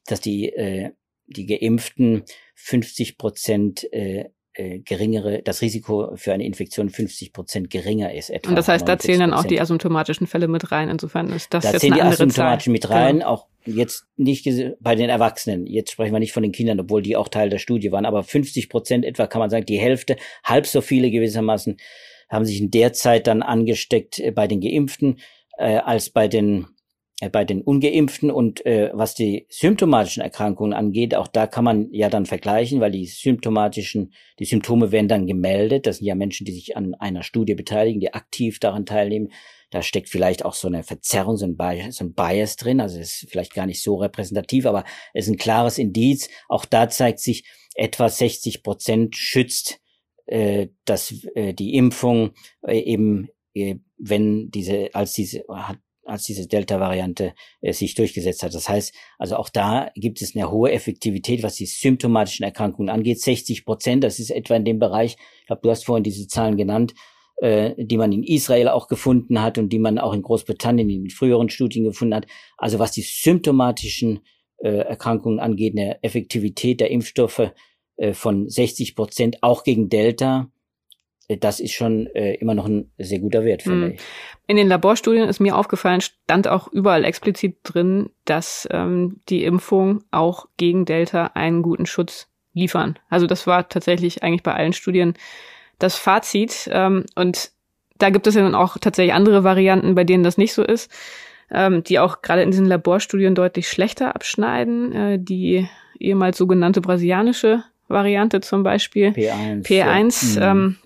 dass die, äh, die Geimpften 50 Prozent äh, äh, geringere, das Risiko für eine Infektion 50 Prozent geringer ist. Etwa und das heißt, da zählen dann auch die asymptomatischen Fälle mit rein. Insofern ist das da jetzt zählen eine die andere asymptomatischen Zahl. mit rein, Genau. auch jetzt nicht bei den Erwachsenen. Jetzt sprechen wir nicht von den Kindern, obwohl die auch Teil der Studie waren. Aber 50 Prozent etwa kann man sagen, die Hälfte, halb so viele gewissermaßen, haben sich in der Zeit dann angesteckt äh, bei den Geimpften äh, als bei den bei den Ungeimpften und äh, was die symptomatischen Erkrankungen angeht, auch da kann man ja dann vergleichen, weil die symptomatischen, die Symptome werden dann gemeldet. Das sind ja Menschen, die sich an einer Studie beteiligen, die aktiv daran teilnehmen. Da steckt vielleicht auch so eine Verzerrung, so ein Bias, so ein Bias drin. Also ist vielleicht gar nicht so repräsentativ, aber es ist ein klares Indiz. Auch da zeigt sich, etwa 60 Prozent schützt äh, dass äh, die Impfung äh, eben, äh, wenn diese, als diese, hat, als diese Delta-Variante äh, sich durchgesetzt hat. Das heißt, also auch da gibt es eine hohe Effektivität, was die symptomatischen Erkrankungen angeht. 60 Prozent, das ist etwa in dem Bereich, ich glaube, du hast vorhin diese Zahlen genannt, äh, die man in Israel auch gefunden hat und die man auch in Großbritannien in früheren Studien gefunden hat. Also was die symptomatischen äh, Erkrankungen angeht, eine Effektivität der Impfstoffe äh, von 60 Prozent, auch gegen Delta, das ist schon äh, immer noch ein sehr guter Wert, finde Mhm. ich. In den Laborstudien ist mir aufgefallen, stand auch überall explizit drin, dass ähm, die Impfung auch gegen Delta einen guten Schutz liefern. Also das war tatsächlich eigentlich bei allen Studien das Fazit. Ähm, und da gibt es ja dann auch tatsächlich andere Varianten, bei denen das nicht so ist, ähm, die auch gerade in diesen Laborstudien deutlich schlechter abschneiden. Äh, die ehemals sogenannte brasilianische Variante zum Beispiel. P1. P1, ja. ähm,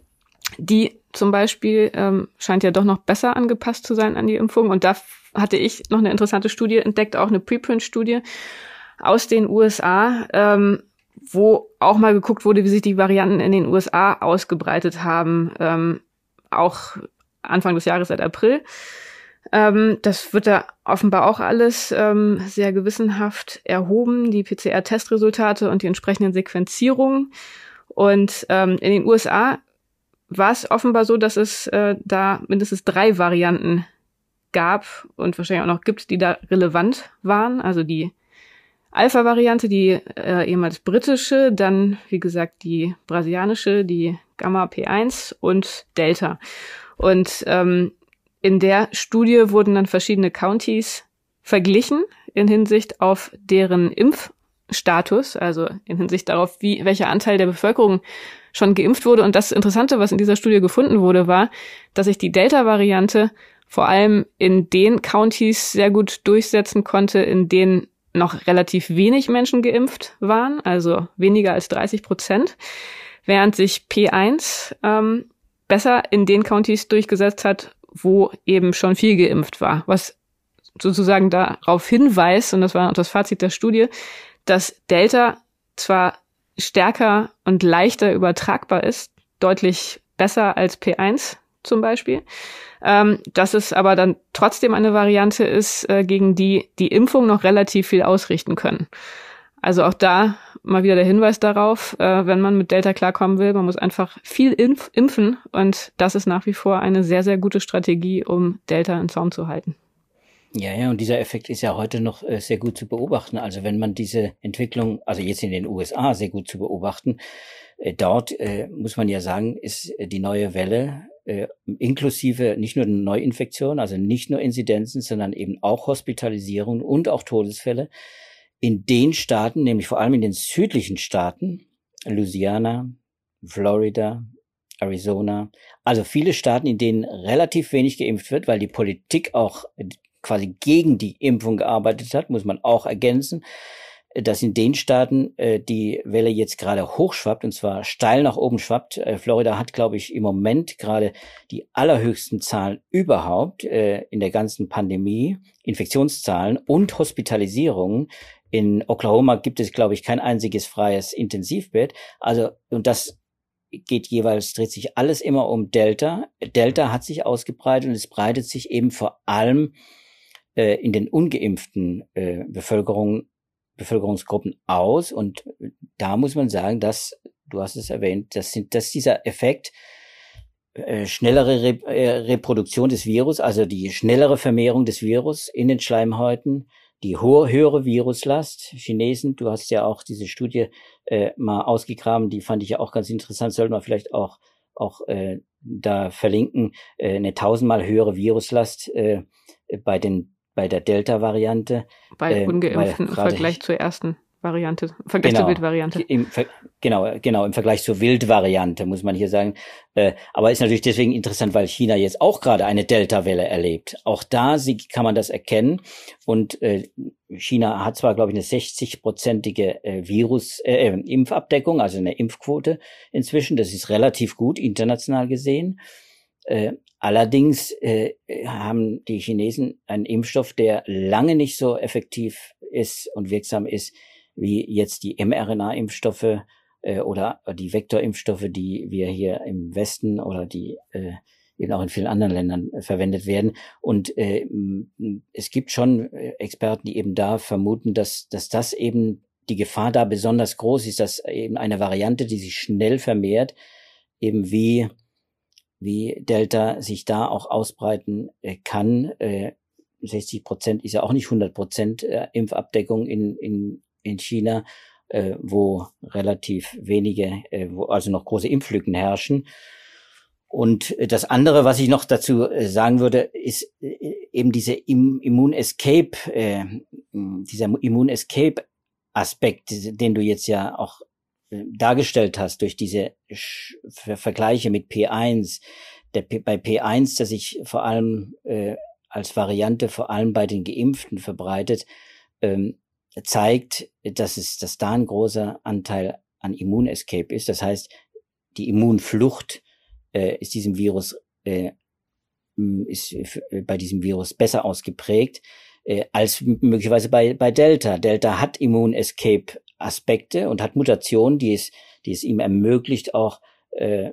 die zum Beispiel ähm, scheint ja doch noch besser angepasst zu sein an die Impfung. Und da hatte ich noch eine interessante Studie entdeckt, auch eine Preprint-Studie aus den USA, ähm, wo auch mal geguckt wurde, wie sich die Varianten in den USA ausgebreitet haben, ähm, auch Anfang des Jahres seit April. Ähm, das wird da offenbar auch alles ähm, sehr gewissenhaft erhoben, die PCR-Testresultate und die entsprechenden Sequenzierungen. Und ähm, in den USA war es offenbar so, dass es äh, da mindestens drei Varianten gab und wahrscheinlich auch noch gibt, die da relevant waren. Also die Alpha-Variante, die äh, ehemals britische, dann wie gesagt die brasilianische, die Gamma P1 und Delta. Und ähm, in der Studie wurden dann verschiedene Counties verglichen in Hinsicht auf deren Impfstatus, also in Hinsicht darauf, wie welcher Anteil der Bevölkerung schon geimpft wurde. Und das Interessante, was in dieser Studie gefunden wurde, war, dass sich die Delta-Variante vor allem in den Counties sehr gut durchsetzen konnte, in denen noch relativ wenig Menschen geimpft waren, also weniger als 30 Prozent, während sich P1 ähm, besser in den Counties durchgesetzt hat, wo eben schon viel geimpft war, was sozusagen darauf hinweist, und das war auch das Fazit der Studie, dass Delta zwar stärker und leichter übertragbar ist, deutlich besser als P1 zum Beispiel, ähm, dass es aber dann trotzdem eine Variante ist, äh, gegen die die Impfung noch relativ viel ausrichten können. Also auch da mal wieder der Hinweis darauf, äh, wenn man mit Delta klarkommen will, man muss einfach viel impf impfen und das ist nach wie vor eine sehr, sehr gute Strategie, um Delta in Zaum zu halten. Ja, ja, und dieser Effekt ist ja heute noch äh, sehr gut zu beobachten. Also wenn man diese Entwicklung, also jetzt in den USA sehr gut zu beobachten, äh, dort äh, muss man ja sagen, ist äh, die neue Welle äh, inklusive nicht nur Neuinfektionen, also nicht nur Inzidenzen, sondern eben auch Hospitalisierungen und auch Todesfälle in den Staaten, nämlich vor allem in den südlichen Staaten, Louisiana, Florida, Arizona, also viele Staaten, in denen relativ wenig geimpft wird, weil die Politik auch quasi gegen die Impfung gearbeitet hat, muss man auch ergänzen, dass in den Staaten äh, die Welle jetzt gerade hochschwappt und zwar steil nach oben schwappt. Äh, Florida hat, glaube ich, im Moment gerade die allerhöchsten Zahlen überhaupt äh, in der ganzen Pandemie, Infektionszahlen und Hospitalisierungen In Oklahoma gibt es, glaube ich, kein einziges freies Intensivbett. Also, und das geht jeweils, dreht sich alles immer um Delta. Delta hat sich ausgebreitet und es breitet sich eben vor allem äh, in den ungeimpften äh, Bevölkerung, Bevölkerungsgruppen aus. Und da muss man sagen, dass, du hast es erwähnt, das sind, dass dieser Effekt äh, schnellere Re äh, Reproduktion des Virus, also die schnellere Vermehrung des Virus in den Schleimhäuten, die hohe, höhere Viruslast. Chinesen, du hast ja auch diese Studie äh, mal ausgegraben, die fand ich ja auch ganz interessant, sollten wir vielleicht auch, auch äh, da verlinken, äh, eine tausendmal höhere Viruslast äh, bei den bei der Delta-Variante. Bei äh, Ungeimpften im Vergleich zur ersten. Variante, Vergleich genau, zur Wildvariante. Im, genau, genau, im Vergleich zur Wildvariante, muss man hier sagen. Äh, aber ist natürlich deswegen interessant, weil China jetzt auch gerade eine Delta-Welle erlebt. Auch da sie, kann man das erkennen. Und äh, China hat zwar, glaube ich, eine 60-prozentige äh, Virus, äh, äh, Impfabdeckung, also eine Impfquote inzwischen. Das ist relativ gut, international gesehen. Äh, allerdings äh, haben die Chinesen einen Impfstoff, der lange nicht so effektiv ist und wirksam ist wie jetzt die mRNA-Impfstoffe äh, oder die Vektorimpfstoffe, die wir hier im Westen oder die äh, eben auch in vielen anderen Ländern äh, verwendet werden. Und äh, es gibt schon äh, Experten, die eben da vermuten, dass, dass das eben die Gefahr da besonders groß ist, dass eben eine Variante, die sich schnell vermehrt, eben wie, wie Delta sich da auch ausbreiten äh, kann. Äh, 60 Prozent ist ja auch nicht 100 Prozent äh, Impfabdeckung in, in in China, äh, wo relativ wenige, äh, wo also noch große Impflücken herrschen. Und das andere, was ich noch dazu äh, sagen würde, ist eben diese Immun Escape, äh, dieser Immun Escape Aspekt, den du jetzt ja auch dargestellt hast durch diese Vergleiche mit P1. Der P bei P1, der sich vor allem äh, als Variante vor allem bei den Geimpften verbreitet, ähm, zeigt, dass es, dass da ein großer Anteil an Immunescape ist. Das heißt, die Immunflucht äh, ist diesem Virus äh, ist bei diesem Virus besser ausgeprägt äh, als möglicherweise bei, bei Delta. Delta hat Immunescape Aspekte und hat Mutationen, die es, die es ihm ermöglicht, auch äh,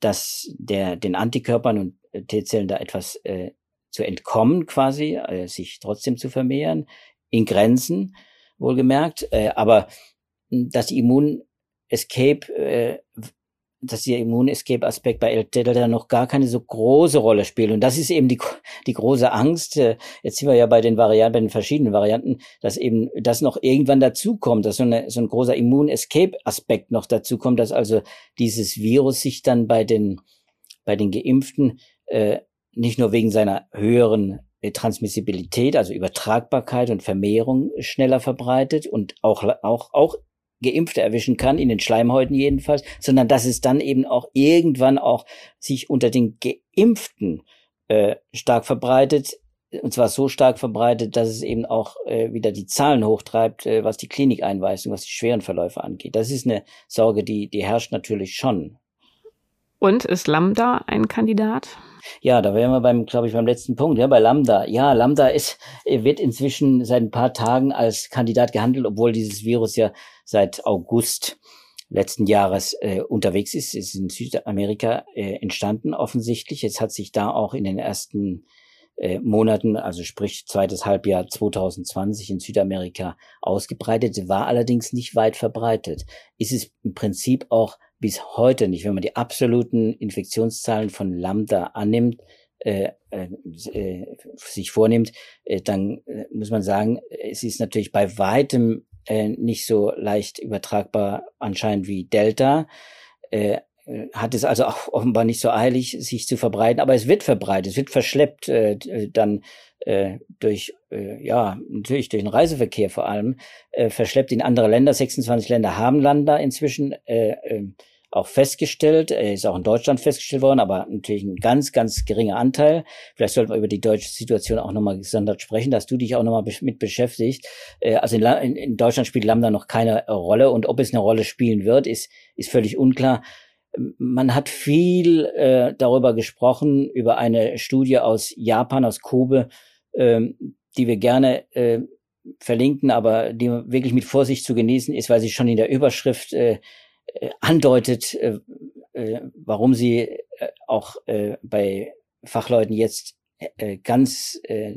dass der den Antikörpern und T-Zellen da etwas äh, zu entkommen, quasi, äh, sich trotzdem zu vermehren in Grenzen, wohlgemerkt, äh, aber dass die Immun-Escape, äh, dass der Immun-Escape-Aspekt bei Delta noch gar keine so große Rolle spielt. Und das ist eben die, die große Angst. Äh, jetzt sind wir ja bei den Varianten, bei den verschiedenen Varianten, dass eben das noch irgendwann dazukommt, dass so, eine, so ein großer Immun-Escape-Aspekt noch dazukommt, dass also dieses Virus sich dann bei den, bei den Geimpften äh, nicht nur wegen seiner höheren Transmissibilität, also Übertragbarkeit und Vermehrung schneller verbreitet und auch, auch, auch Geimpfte erwischen kann, in den Schleimhäuten jedenfalls, sondern dass es dann eben auch irgendwann auch sich unter den Geimpften äh, stark verbreitet, und zwar so stark verbreitet, dass es eben auch äh, wieder die Zahlen hochtreibt, äh, was die Klinikeinweisung, was die schweren Verläufe angeht. Das ist eine Sorge, die, die herrscht natürlich schon. Und ist Lambda ein Kandidat? Ja, da wären wir beim, glaube ich, beim letzten Punkt, ja, bei Lambda. Ja, Lambda ist, wird inzwischen seit ein paar Tagen als Kandidat gehandelt, obwohl dieses Virus ja seit August letzten Jahres äh, unterwegs ist. Es ist in Südamerika äh, entstanden, offensichtlich. Jetzt hat sich da auch in den ersten äh, Monaten, also sprich zweites Halbjahr 2020 in Südamerika ausgebreitet, war allerdings nicht weit verbreitet. Ist es im Prinzip auch bis heute nicht, wenn man die absoluten Infektionszahlen von Lambda annimmt, äh, äh, äh, sich vornimmt, äh, dann äh, muss man sagen, es ist natürlich bei weitem äh, nicht so leicht übertragbar anscheinend wie Delta. Äh, hat es also auch offenbar nicht so eilig, sich zu verbreiten, aber es wird verbreitet, es wird verschleppt äh, dann äh, durch, äh, ja, natürlich durch den Reiseverkehr vor allem, äh, verschleppt in andere Länder. 26 Länder haben Lambda inzwischen. Äh, äh, auch festgestellt, er ist auch in Deutschland festgestellt worden, aber natürlich ein ganz, ganz geringer Anteil. Vielleicht sollten wir über die deutsche Situation auch nochmal gesondert sprechen, dass du dich auch nochmal mit beschäftigt. Äh, also in, in, Deutschland spielt Lambda noch keine Rolle und ob es eine Rolle spielen wird, ist, ist völlig unklar. Man hat viel äh, darüber gesprochen, über eine Studie aus Japan, aus Kobe, äh, die wir gerne äh, verlinken, aber die wirklich mit Vorsicht zu genießen ist, weil sie schon in der Überschrift äh, äh, andeutet, äh, äh, warum sie äh, auch äh, bei Fachleuten jetzt äh, ganz äh,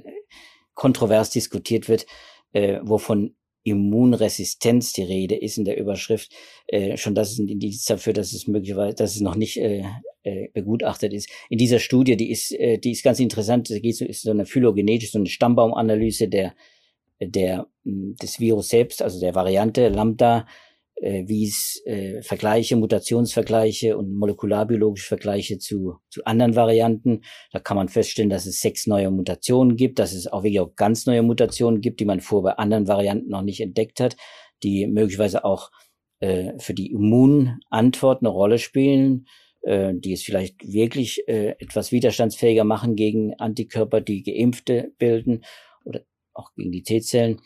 kontrovers diskutiert wird, äh, wovon Immunresistenz die Rede ist in der Überschrift. Äh, schon das ist ein Indiz dafür, dass es möglicherweise, dass es noch nicht äh, äh, begutachtet ist. In dieser Studie, die ist, äh, die ist ganz interessant. Da geht so, ist so eine phylogenetische, so eine Stammbaumanalyse der der des Virus selbst, also der Variante Lambda äh, wies äh, Vergleiche, Mutationsvergleiche und molekularbiologische Vergleiche zu, zu anderen Varianten. Da kann man feststellen, dass es sechs neue Mutationen gibt, dass es auch wirklich auch ganz neue Mutationen gibt, die man vor bei anderen Varianten noch nicht entdeckt hat, die möglicherweise auch äh, für die Immunantwort eine Rolle spielen, äh, die es vielleicht wirklich äh, etwas widerstandsfähiger machen gegen Antikörper, die Geimpfte bilden oder auch gegen die T-Zellen.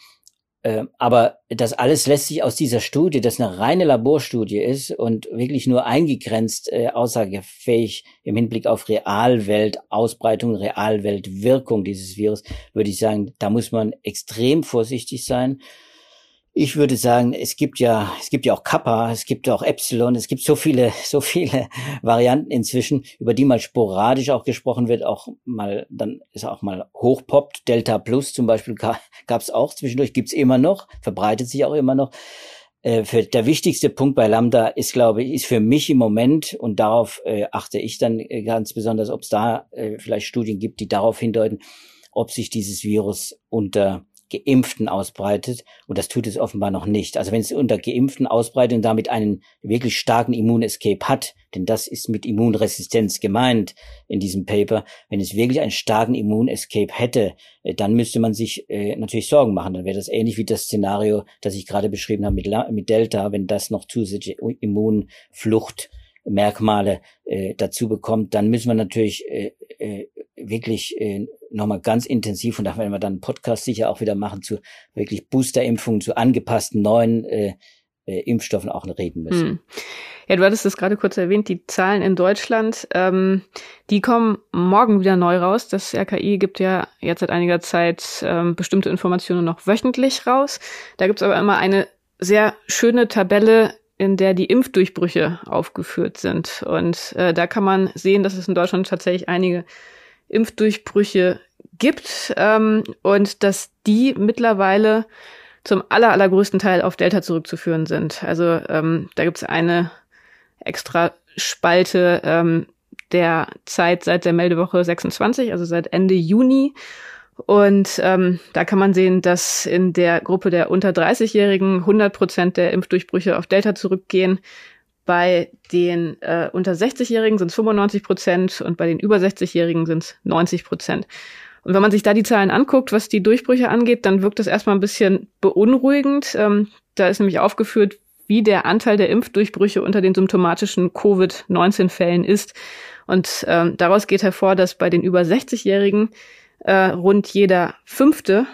Ähm, aber das alles lässt sich aus dieser Studie, das eine reine Laborstudie ist und wirklich nur eingegrenzt äh, aussagefähig im Hinblick auf Realwelt, Ausbreitung, Realweltwirkung dieses Virus, würde ich sagen, da muss man extrem vorsichtig sein. Ich würde sagen, es gibt ja, es gibt ja auch Kappa, es gibt auch Epsilon, es gibt so viele, <laughs> so viele Varianten inzwischen, über die mal sporadisch auch gesprochen wird, auch mal, dann ist auch mal hochpoppt. Delta Plus zum Beispiel gab es auch zwischendurch, gibt's immer noch, verbreitet sich auch immer noch. Äh, für, der wichtigste Punkt bei Lambda ist, glaube ich, ist für mich im Moment, und darauf äh, achte ich dann äh, ganz besonders, ob es da äh, vielleicht Studien gibt, die darauf hindeuten, ob sich dieses Virus unter Geimpften ausbreitet. Und das tut es offenbar noch nicht. Also wenn es unter Geimpften ausbreitet und damit einen wirklich starken Immunescape hat, denn das ist mit Immunresistenz gemeint in diesem Paper, wenn es wirklich einen starken Immunescape hätte, äh, dann müsste man sich äh, natürlich Sorgen machen. Dann wäre das ähnlich wie das Szenario, das ich gerade beschrieben habe mit, mit Delta, wenn das noch zusätzliche Immunflucht Merkmale äh, dazu bekommt, dann müssen wir natürlich äh, äh, wirklich äh, nochmal ganz intensiv, und da werden wir dann einen Podcast sicher auch wieder machen, zu wirklich Boosterimpfungen, zu angepassten neuen äh, äh, Impfstoffen auch reden müssen. Hm. Ja, du hattest es gerade kurz erwähnt, die Zahlen in Deutschland, ähm, die kommen morgen wieder neu raus. Das RKI gibt ja jetzt seit einiger Zeit ähm, bestimmte Informationen noch wöchentlich raus. Da gibt's aber immer eine sehr schöne Tabelle, in der die Impfdurchbrüche aufgeführt sind. Und äh, da kann man sehen, dass es in Deutschland tatsächlich einige Impfdurchbrüche gibt ähm, und dass die mittlerweile zum aller, allergrößten Teil auf Delta zurückzuführen sind. Also ähm, da gibt es eine extra Spalte ähm, der Zeit seit der Meldewoche 26, also seit Ende Juni. Und ähm, da kann man sehen, dass in der Gruppe der unter 30-Jährigen 100 Prozent der Impfdurchbrüche auf Delta zurückgehen. Bei den äh, unter 60-Jährigen sind es 95 Prozent und bei den über 60-Jährigen sind es 90 Prozent. Und wenn man sich da die Zahlen anguckt, was die Durchbrüche angeht, dann wirkt das erstmal ein bisschen beunruhigend. Ähm, da ist nämlich aufgeführt, wie der Anteil der Impfdurchbrüche unter den symptomatischen Covid-19-Fällen ist. Und ähm, daraus geht hervor, dass bei den über 60-Jährigen äh, rund jeder fünfte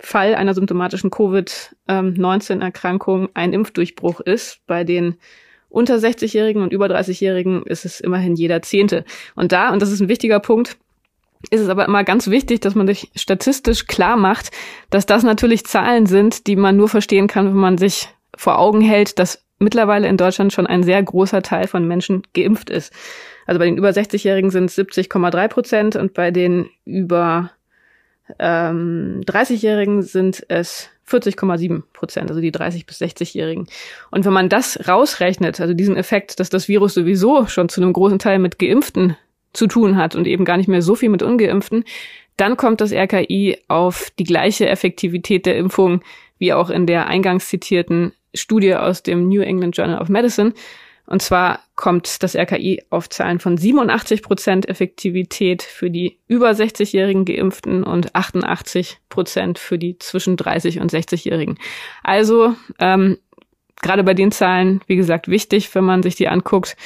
Fall einer symptomatischen Covid-19-Erkrankung ein Impfdurchbruch ist. Bei den unter 60-Jährigen und über 30-Jährigen ist es immerhin jeder Zehnte. Und da, und das ist ein wichtiger Punkt, ist es aber immer ganz wichtig, dass man sich statistisch klar macht, dass das natürlich Zahlen sind, die man nur verstehen kann, wenn man sich vor Augen hält, dass mittlerweile in Deutschland schon ein sehr großer Teil von Menschen geimpft ist. Also bei den über 60-Jährigen sind es 70,3 Prozent und bei den über ähm, 30-Jährigen sind es 40,7 Prozent, also die 30 bis 60-Jährigen. Und wenn man das rausrechnet, also diesen Effekt, dass das Virus sowieso schon zu einem großen Teil mit Geimpften zu tun hat und eben gar nicht mehr so viel mit Ungeimpften, dann kommt das RKI auf die gleiche Effektivität der Impfung wie auch in der eingangs zitierten Studie aus dem New England Journal of Medicine. Und zwar kommt das RKI auf Zahlen von 87 Prozent Effektivität für die über 60-jährigen Geimpften und 88 Prozent für die zwischen 30 und 60-jährigen. Also ähm, gerade bei den Zahlen, wie gesagt, wichtig, wenn man sich die anguckt,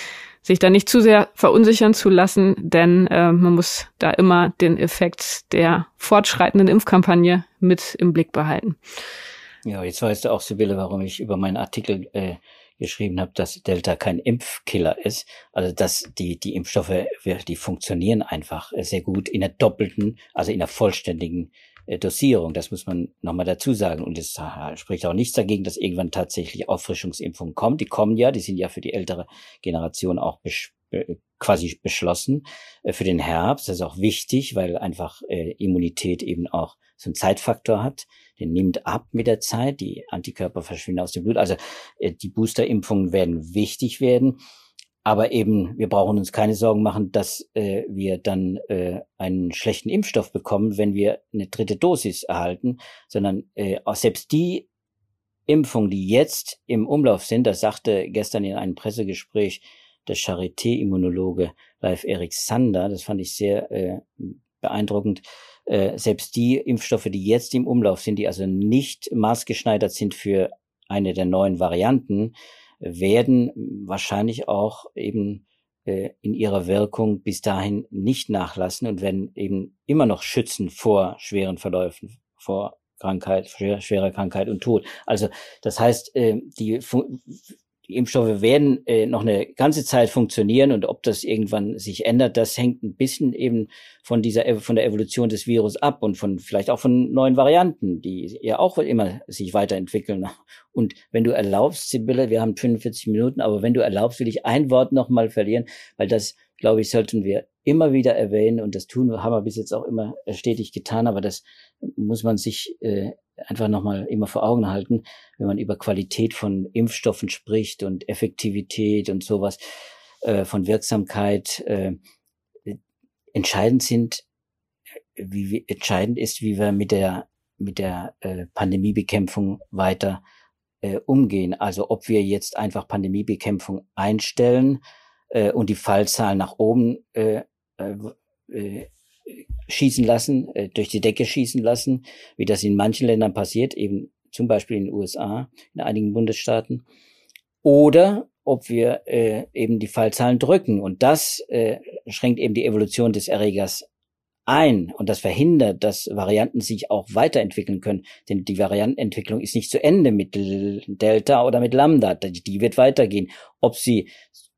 sich da nicht zu sehr verunsichern zu lassen, denn äh, man muss da immer den Effekt der fortschreitenden Impfkampagne mit im Blick behalten. Ja, jetzt weißt du auch, Sibylle, warum ich über meinen Artikel äh, geschrieben habe, dass Delta kein Impfkiller ist. Also dass die, die Impfstoffe, die funktionieren einfach sehr gut in der doppelten, also in der vollständigen äh, Dosierung. Das muss man nochmal dazu sagen. Und es spricht auch nichts dagegen, dass irgendwann tatsächlich Auffrischungsimpfungen kommen. Die kommen ja, die sind ja für die ältere Generation auch quasi beschlossen äh, für den Herbst. Das ist auch wichtig, weil einfach äh, Immunität eben auch so einen Zeitfaktor hat. Der nimmt ab mit der Zeit. Die Antikörper verschwinden aus dem Blut. Also äh, die Boosterimpfungen werden wichtig werden. Aber eben, wir brauchen uns keine Sorgen machen, dass äh, wir dann äh, einen schlechten Impfstoff bekommen, wenn wir eine dritte Dosis erhalten, sondern äh, selbst die Impfungen, die jetzt im Umlauf sind, das sagte gestern in einem Pressegespräch der Charité-Immunologe Live Erik Sander, das fand ich sehr äh, beeindruckend, äh, selbst die Impfstoffe, die jetzt im Umlauf sind, die also nicht maßgeschneidert sind für eine der neuen Varianten, werden wahrscheinlich auch eben äh, in ihrer Wirkung bis dahin nicht nachlassen und werden eben immer noch schützen vor schweren Verläufen, vor Krankheit, schwer, schwerer Krankheit und Tod. Also das heißt, äh, die die Impfstoffe werden äh, noch eine ganze Zeit funktionieren und ob das irgendwann sich ändert, das hängt ein bisschen eben von dieser von der Evolution des Virus ab und von vielleicht auch von neuen Varianten, die ja auch immer sich weiterentwickeln. Und wenn du erlaubst, Sibylle, wir haben 45 Minuten, aber wenn du erlaubst, will ich ein Wort noch mal verlieren, weil das glaube ich sollten wir immer wieder erwähnen und das tun haben wir bis jetzt auch immer stetig getan, aber das muss man sich äh, einfach nochmal immer vor Augen halten, wenn man über Qualität von Impfstoffen spricht und Effektivität und sowas, äh, von Wirksamkeit. Äh, entscheidend sind, wie, wie entscheidend ist, wie wir mit der mit der äh, Pandemiebekämpfung weiter äh, umgehen. Also ob wir jetzt einfach Pandemiebekämpfung einstellen äh, und die Fallzahlen nach oben äh, äh, äh schießen lassen, äh, durch die Decke schießen lassen, wie das in manchen Ländern passiert, eben zum Beispiel in den USA, in einigen Bundesstaaten, oder ob wir äh, eben die Fallzahlen drücken. Und das äh, schränkt eben die Evolution des Erregers ein und das verhindert, dass Varianten sich auch weiterentwickeln können. Denn die Variantenentwicklung ist nicht zu Ende mit Delta oder mit Lambda. Die wird weitergehen. Ob sie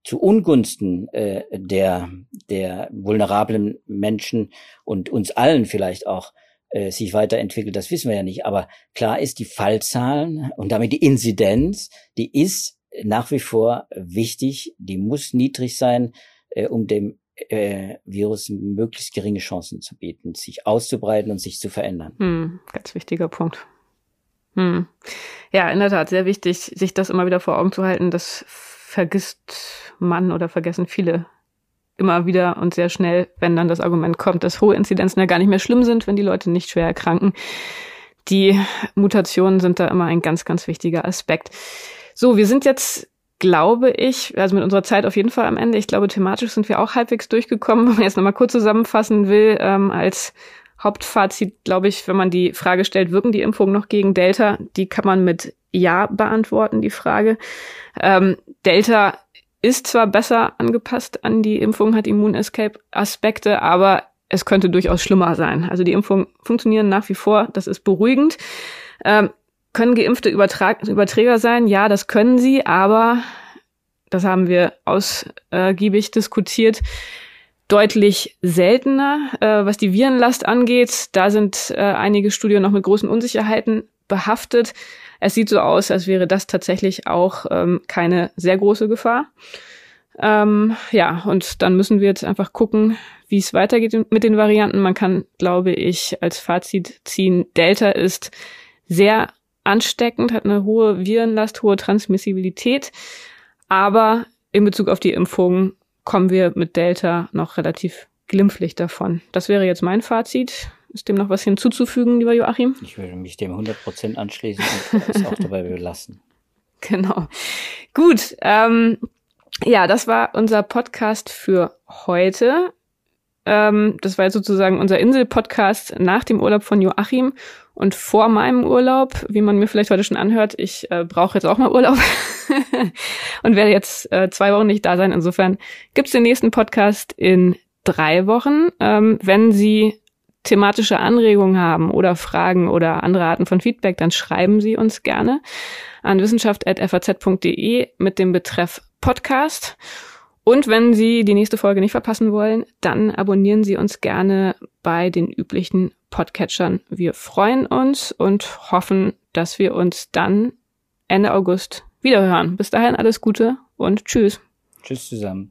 zu Ungunsten äh, der, der vulnerablen Menschen und uns allen vielleicht auch äh, sich weiterentwickelt, das wissen wir ja nicht. Aber klar ist, die Fallzahlen und damit die Inzidenz, die ist nach wie vor wichtig, die muss niedrig sein, äh, um dem äh, Virus möglichst geringe Chancen zu bieten, sich auszubreiten und sich zu verändern. Hm, ganz wichtiger Punkt. Hm. Ja, in der Tat, sehr wichtig, sich das immer wieder vor Augen zu halten, dass vergisst man oder vergessen viele immer wieder und sehr schnell, wenn dann das Argument kommt, dass hohe Inzidenzen ja gar nicht mehr schlimm sind, wenn die Leute nicht schwer erkranken. Die Mutationen sind da immer ein ganz, ganz wichtiger Aspekt. So, wir sind jetzt, glaube ich, also mit unserer Zeit auf jeden Fall am Ende. Ich glaube, thematisch sind wir auch halbwegs durchgekommen. Wenn man jetzt nochmal kurz zusammenfassen will, ähm, als Hauptfazit, glaube ich, wenn man die Frage stellt, wirken die Impfungen noch gegen Delta? Die kann man mit Ja beantworten, die Frage. Ähm, Delta ist zwar besser angepasst an die Impfung, hat Immun-Escape-Aspekte, aber es könnte durchaus schlimmer sein. Also die Impfungen funktionieren nach wie vor, das ist beruhigend. Ähm, können Geimpfte Übertrag Überträger sein? Ja, das können sie, aber das haben wir ausgiebig diskutiert deutlich seltener. Äh, was die Virenlast angeht, da sind äh, einige Studien noch mit großen Unsicherheiten behaftet. Es sieht so aus, als wäre das tatsächlich auch ähm, keine sehr große Gefahr. Ähm, ja, und dann müssen wir jetzt einfach gucken, wie es weitergeht mit den Varianten. Man kann, glaube ich, als Fazit ziehen, Delta ist sehr ansteckend, hat eine hohe Virenlast, hohe Transmissibilität, aber in Bezug auf die Impfungen kommen wir mit Delta noch relativ glimpflich davon. Das wäre jetzt mein Fazit. Ist dem noch was hinzuzufügen, lieber Joachim? Ich würde mich dem 100% anschließen und <laughs> es auch dabei belassen. Genau. Gut. Ähm, ja, das war unser Podcast für heute. Ähm, das war jetzt sozusagen unser Insel-Podcast nach dem Urlaub von Joachim und vor meinem Urlaub, wie man mir vielleicht heute schon anhört. Ich äh, brauche jetzt auch mal Urlaub <laughs> und werde jetzt äh, zwei Wochen nicht da sein. Insofern gibt's den nächsten Podcast in drei Wochen. Ähm, wenn Sie thematische Anregungen haben oder Fragen oder andere Arten von Feedback, dann schreiben Sie uns gerne an wissenschaft.faz.de mit dem Betreff Podcast. Und wenn Sie die nächste Folge nicht verpassen wollen, dann abonnieren Sie uns gerne bei den üblichen Podcatchern. Wir freuen uns und hoffen, dass wir uns dann Ende August wiederhören. Bis dahin alles Gute und tschüss. Tschüss zusammen.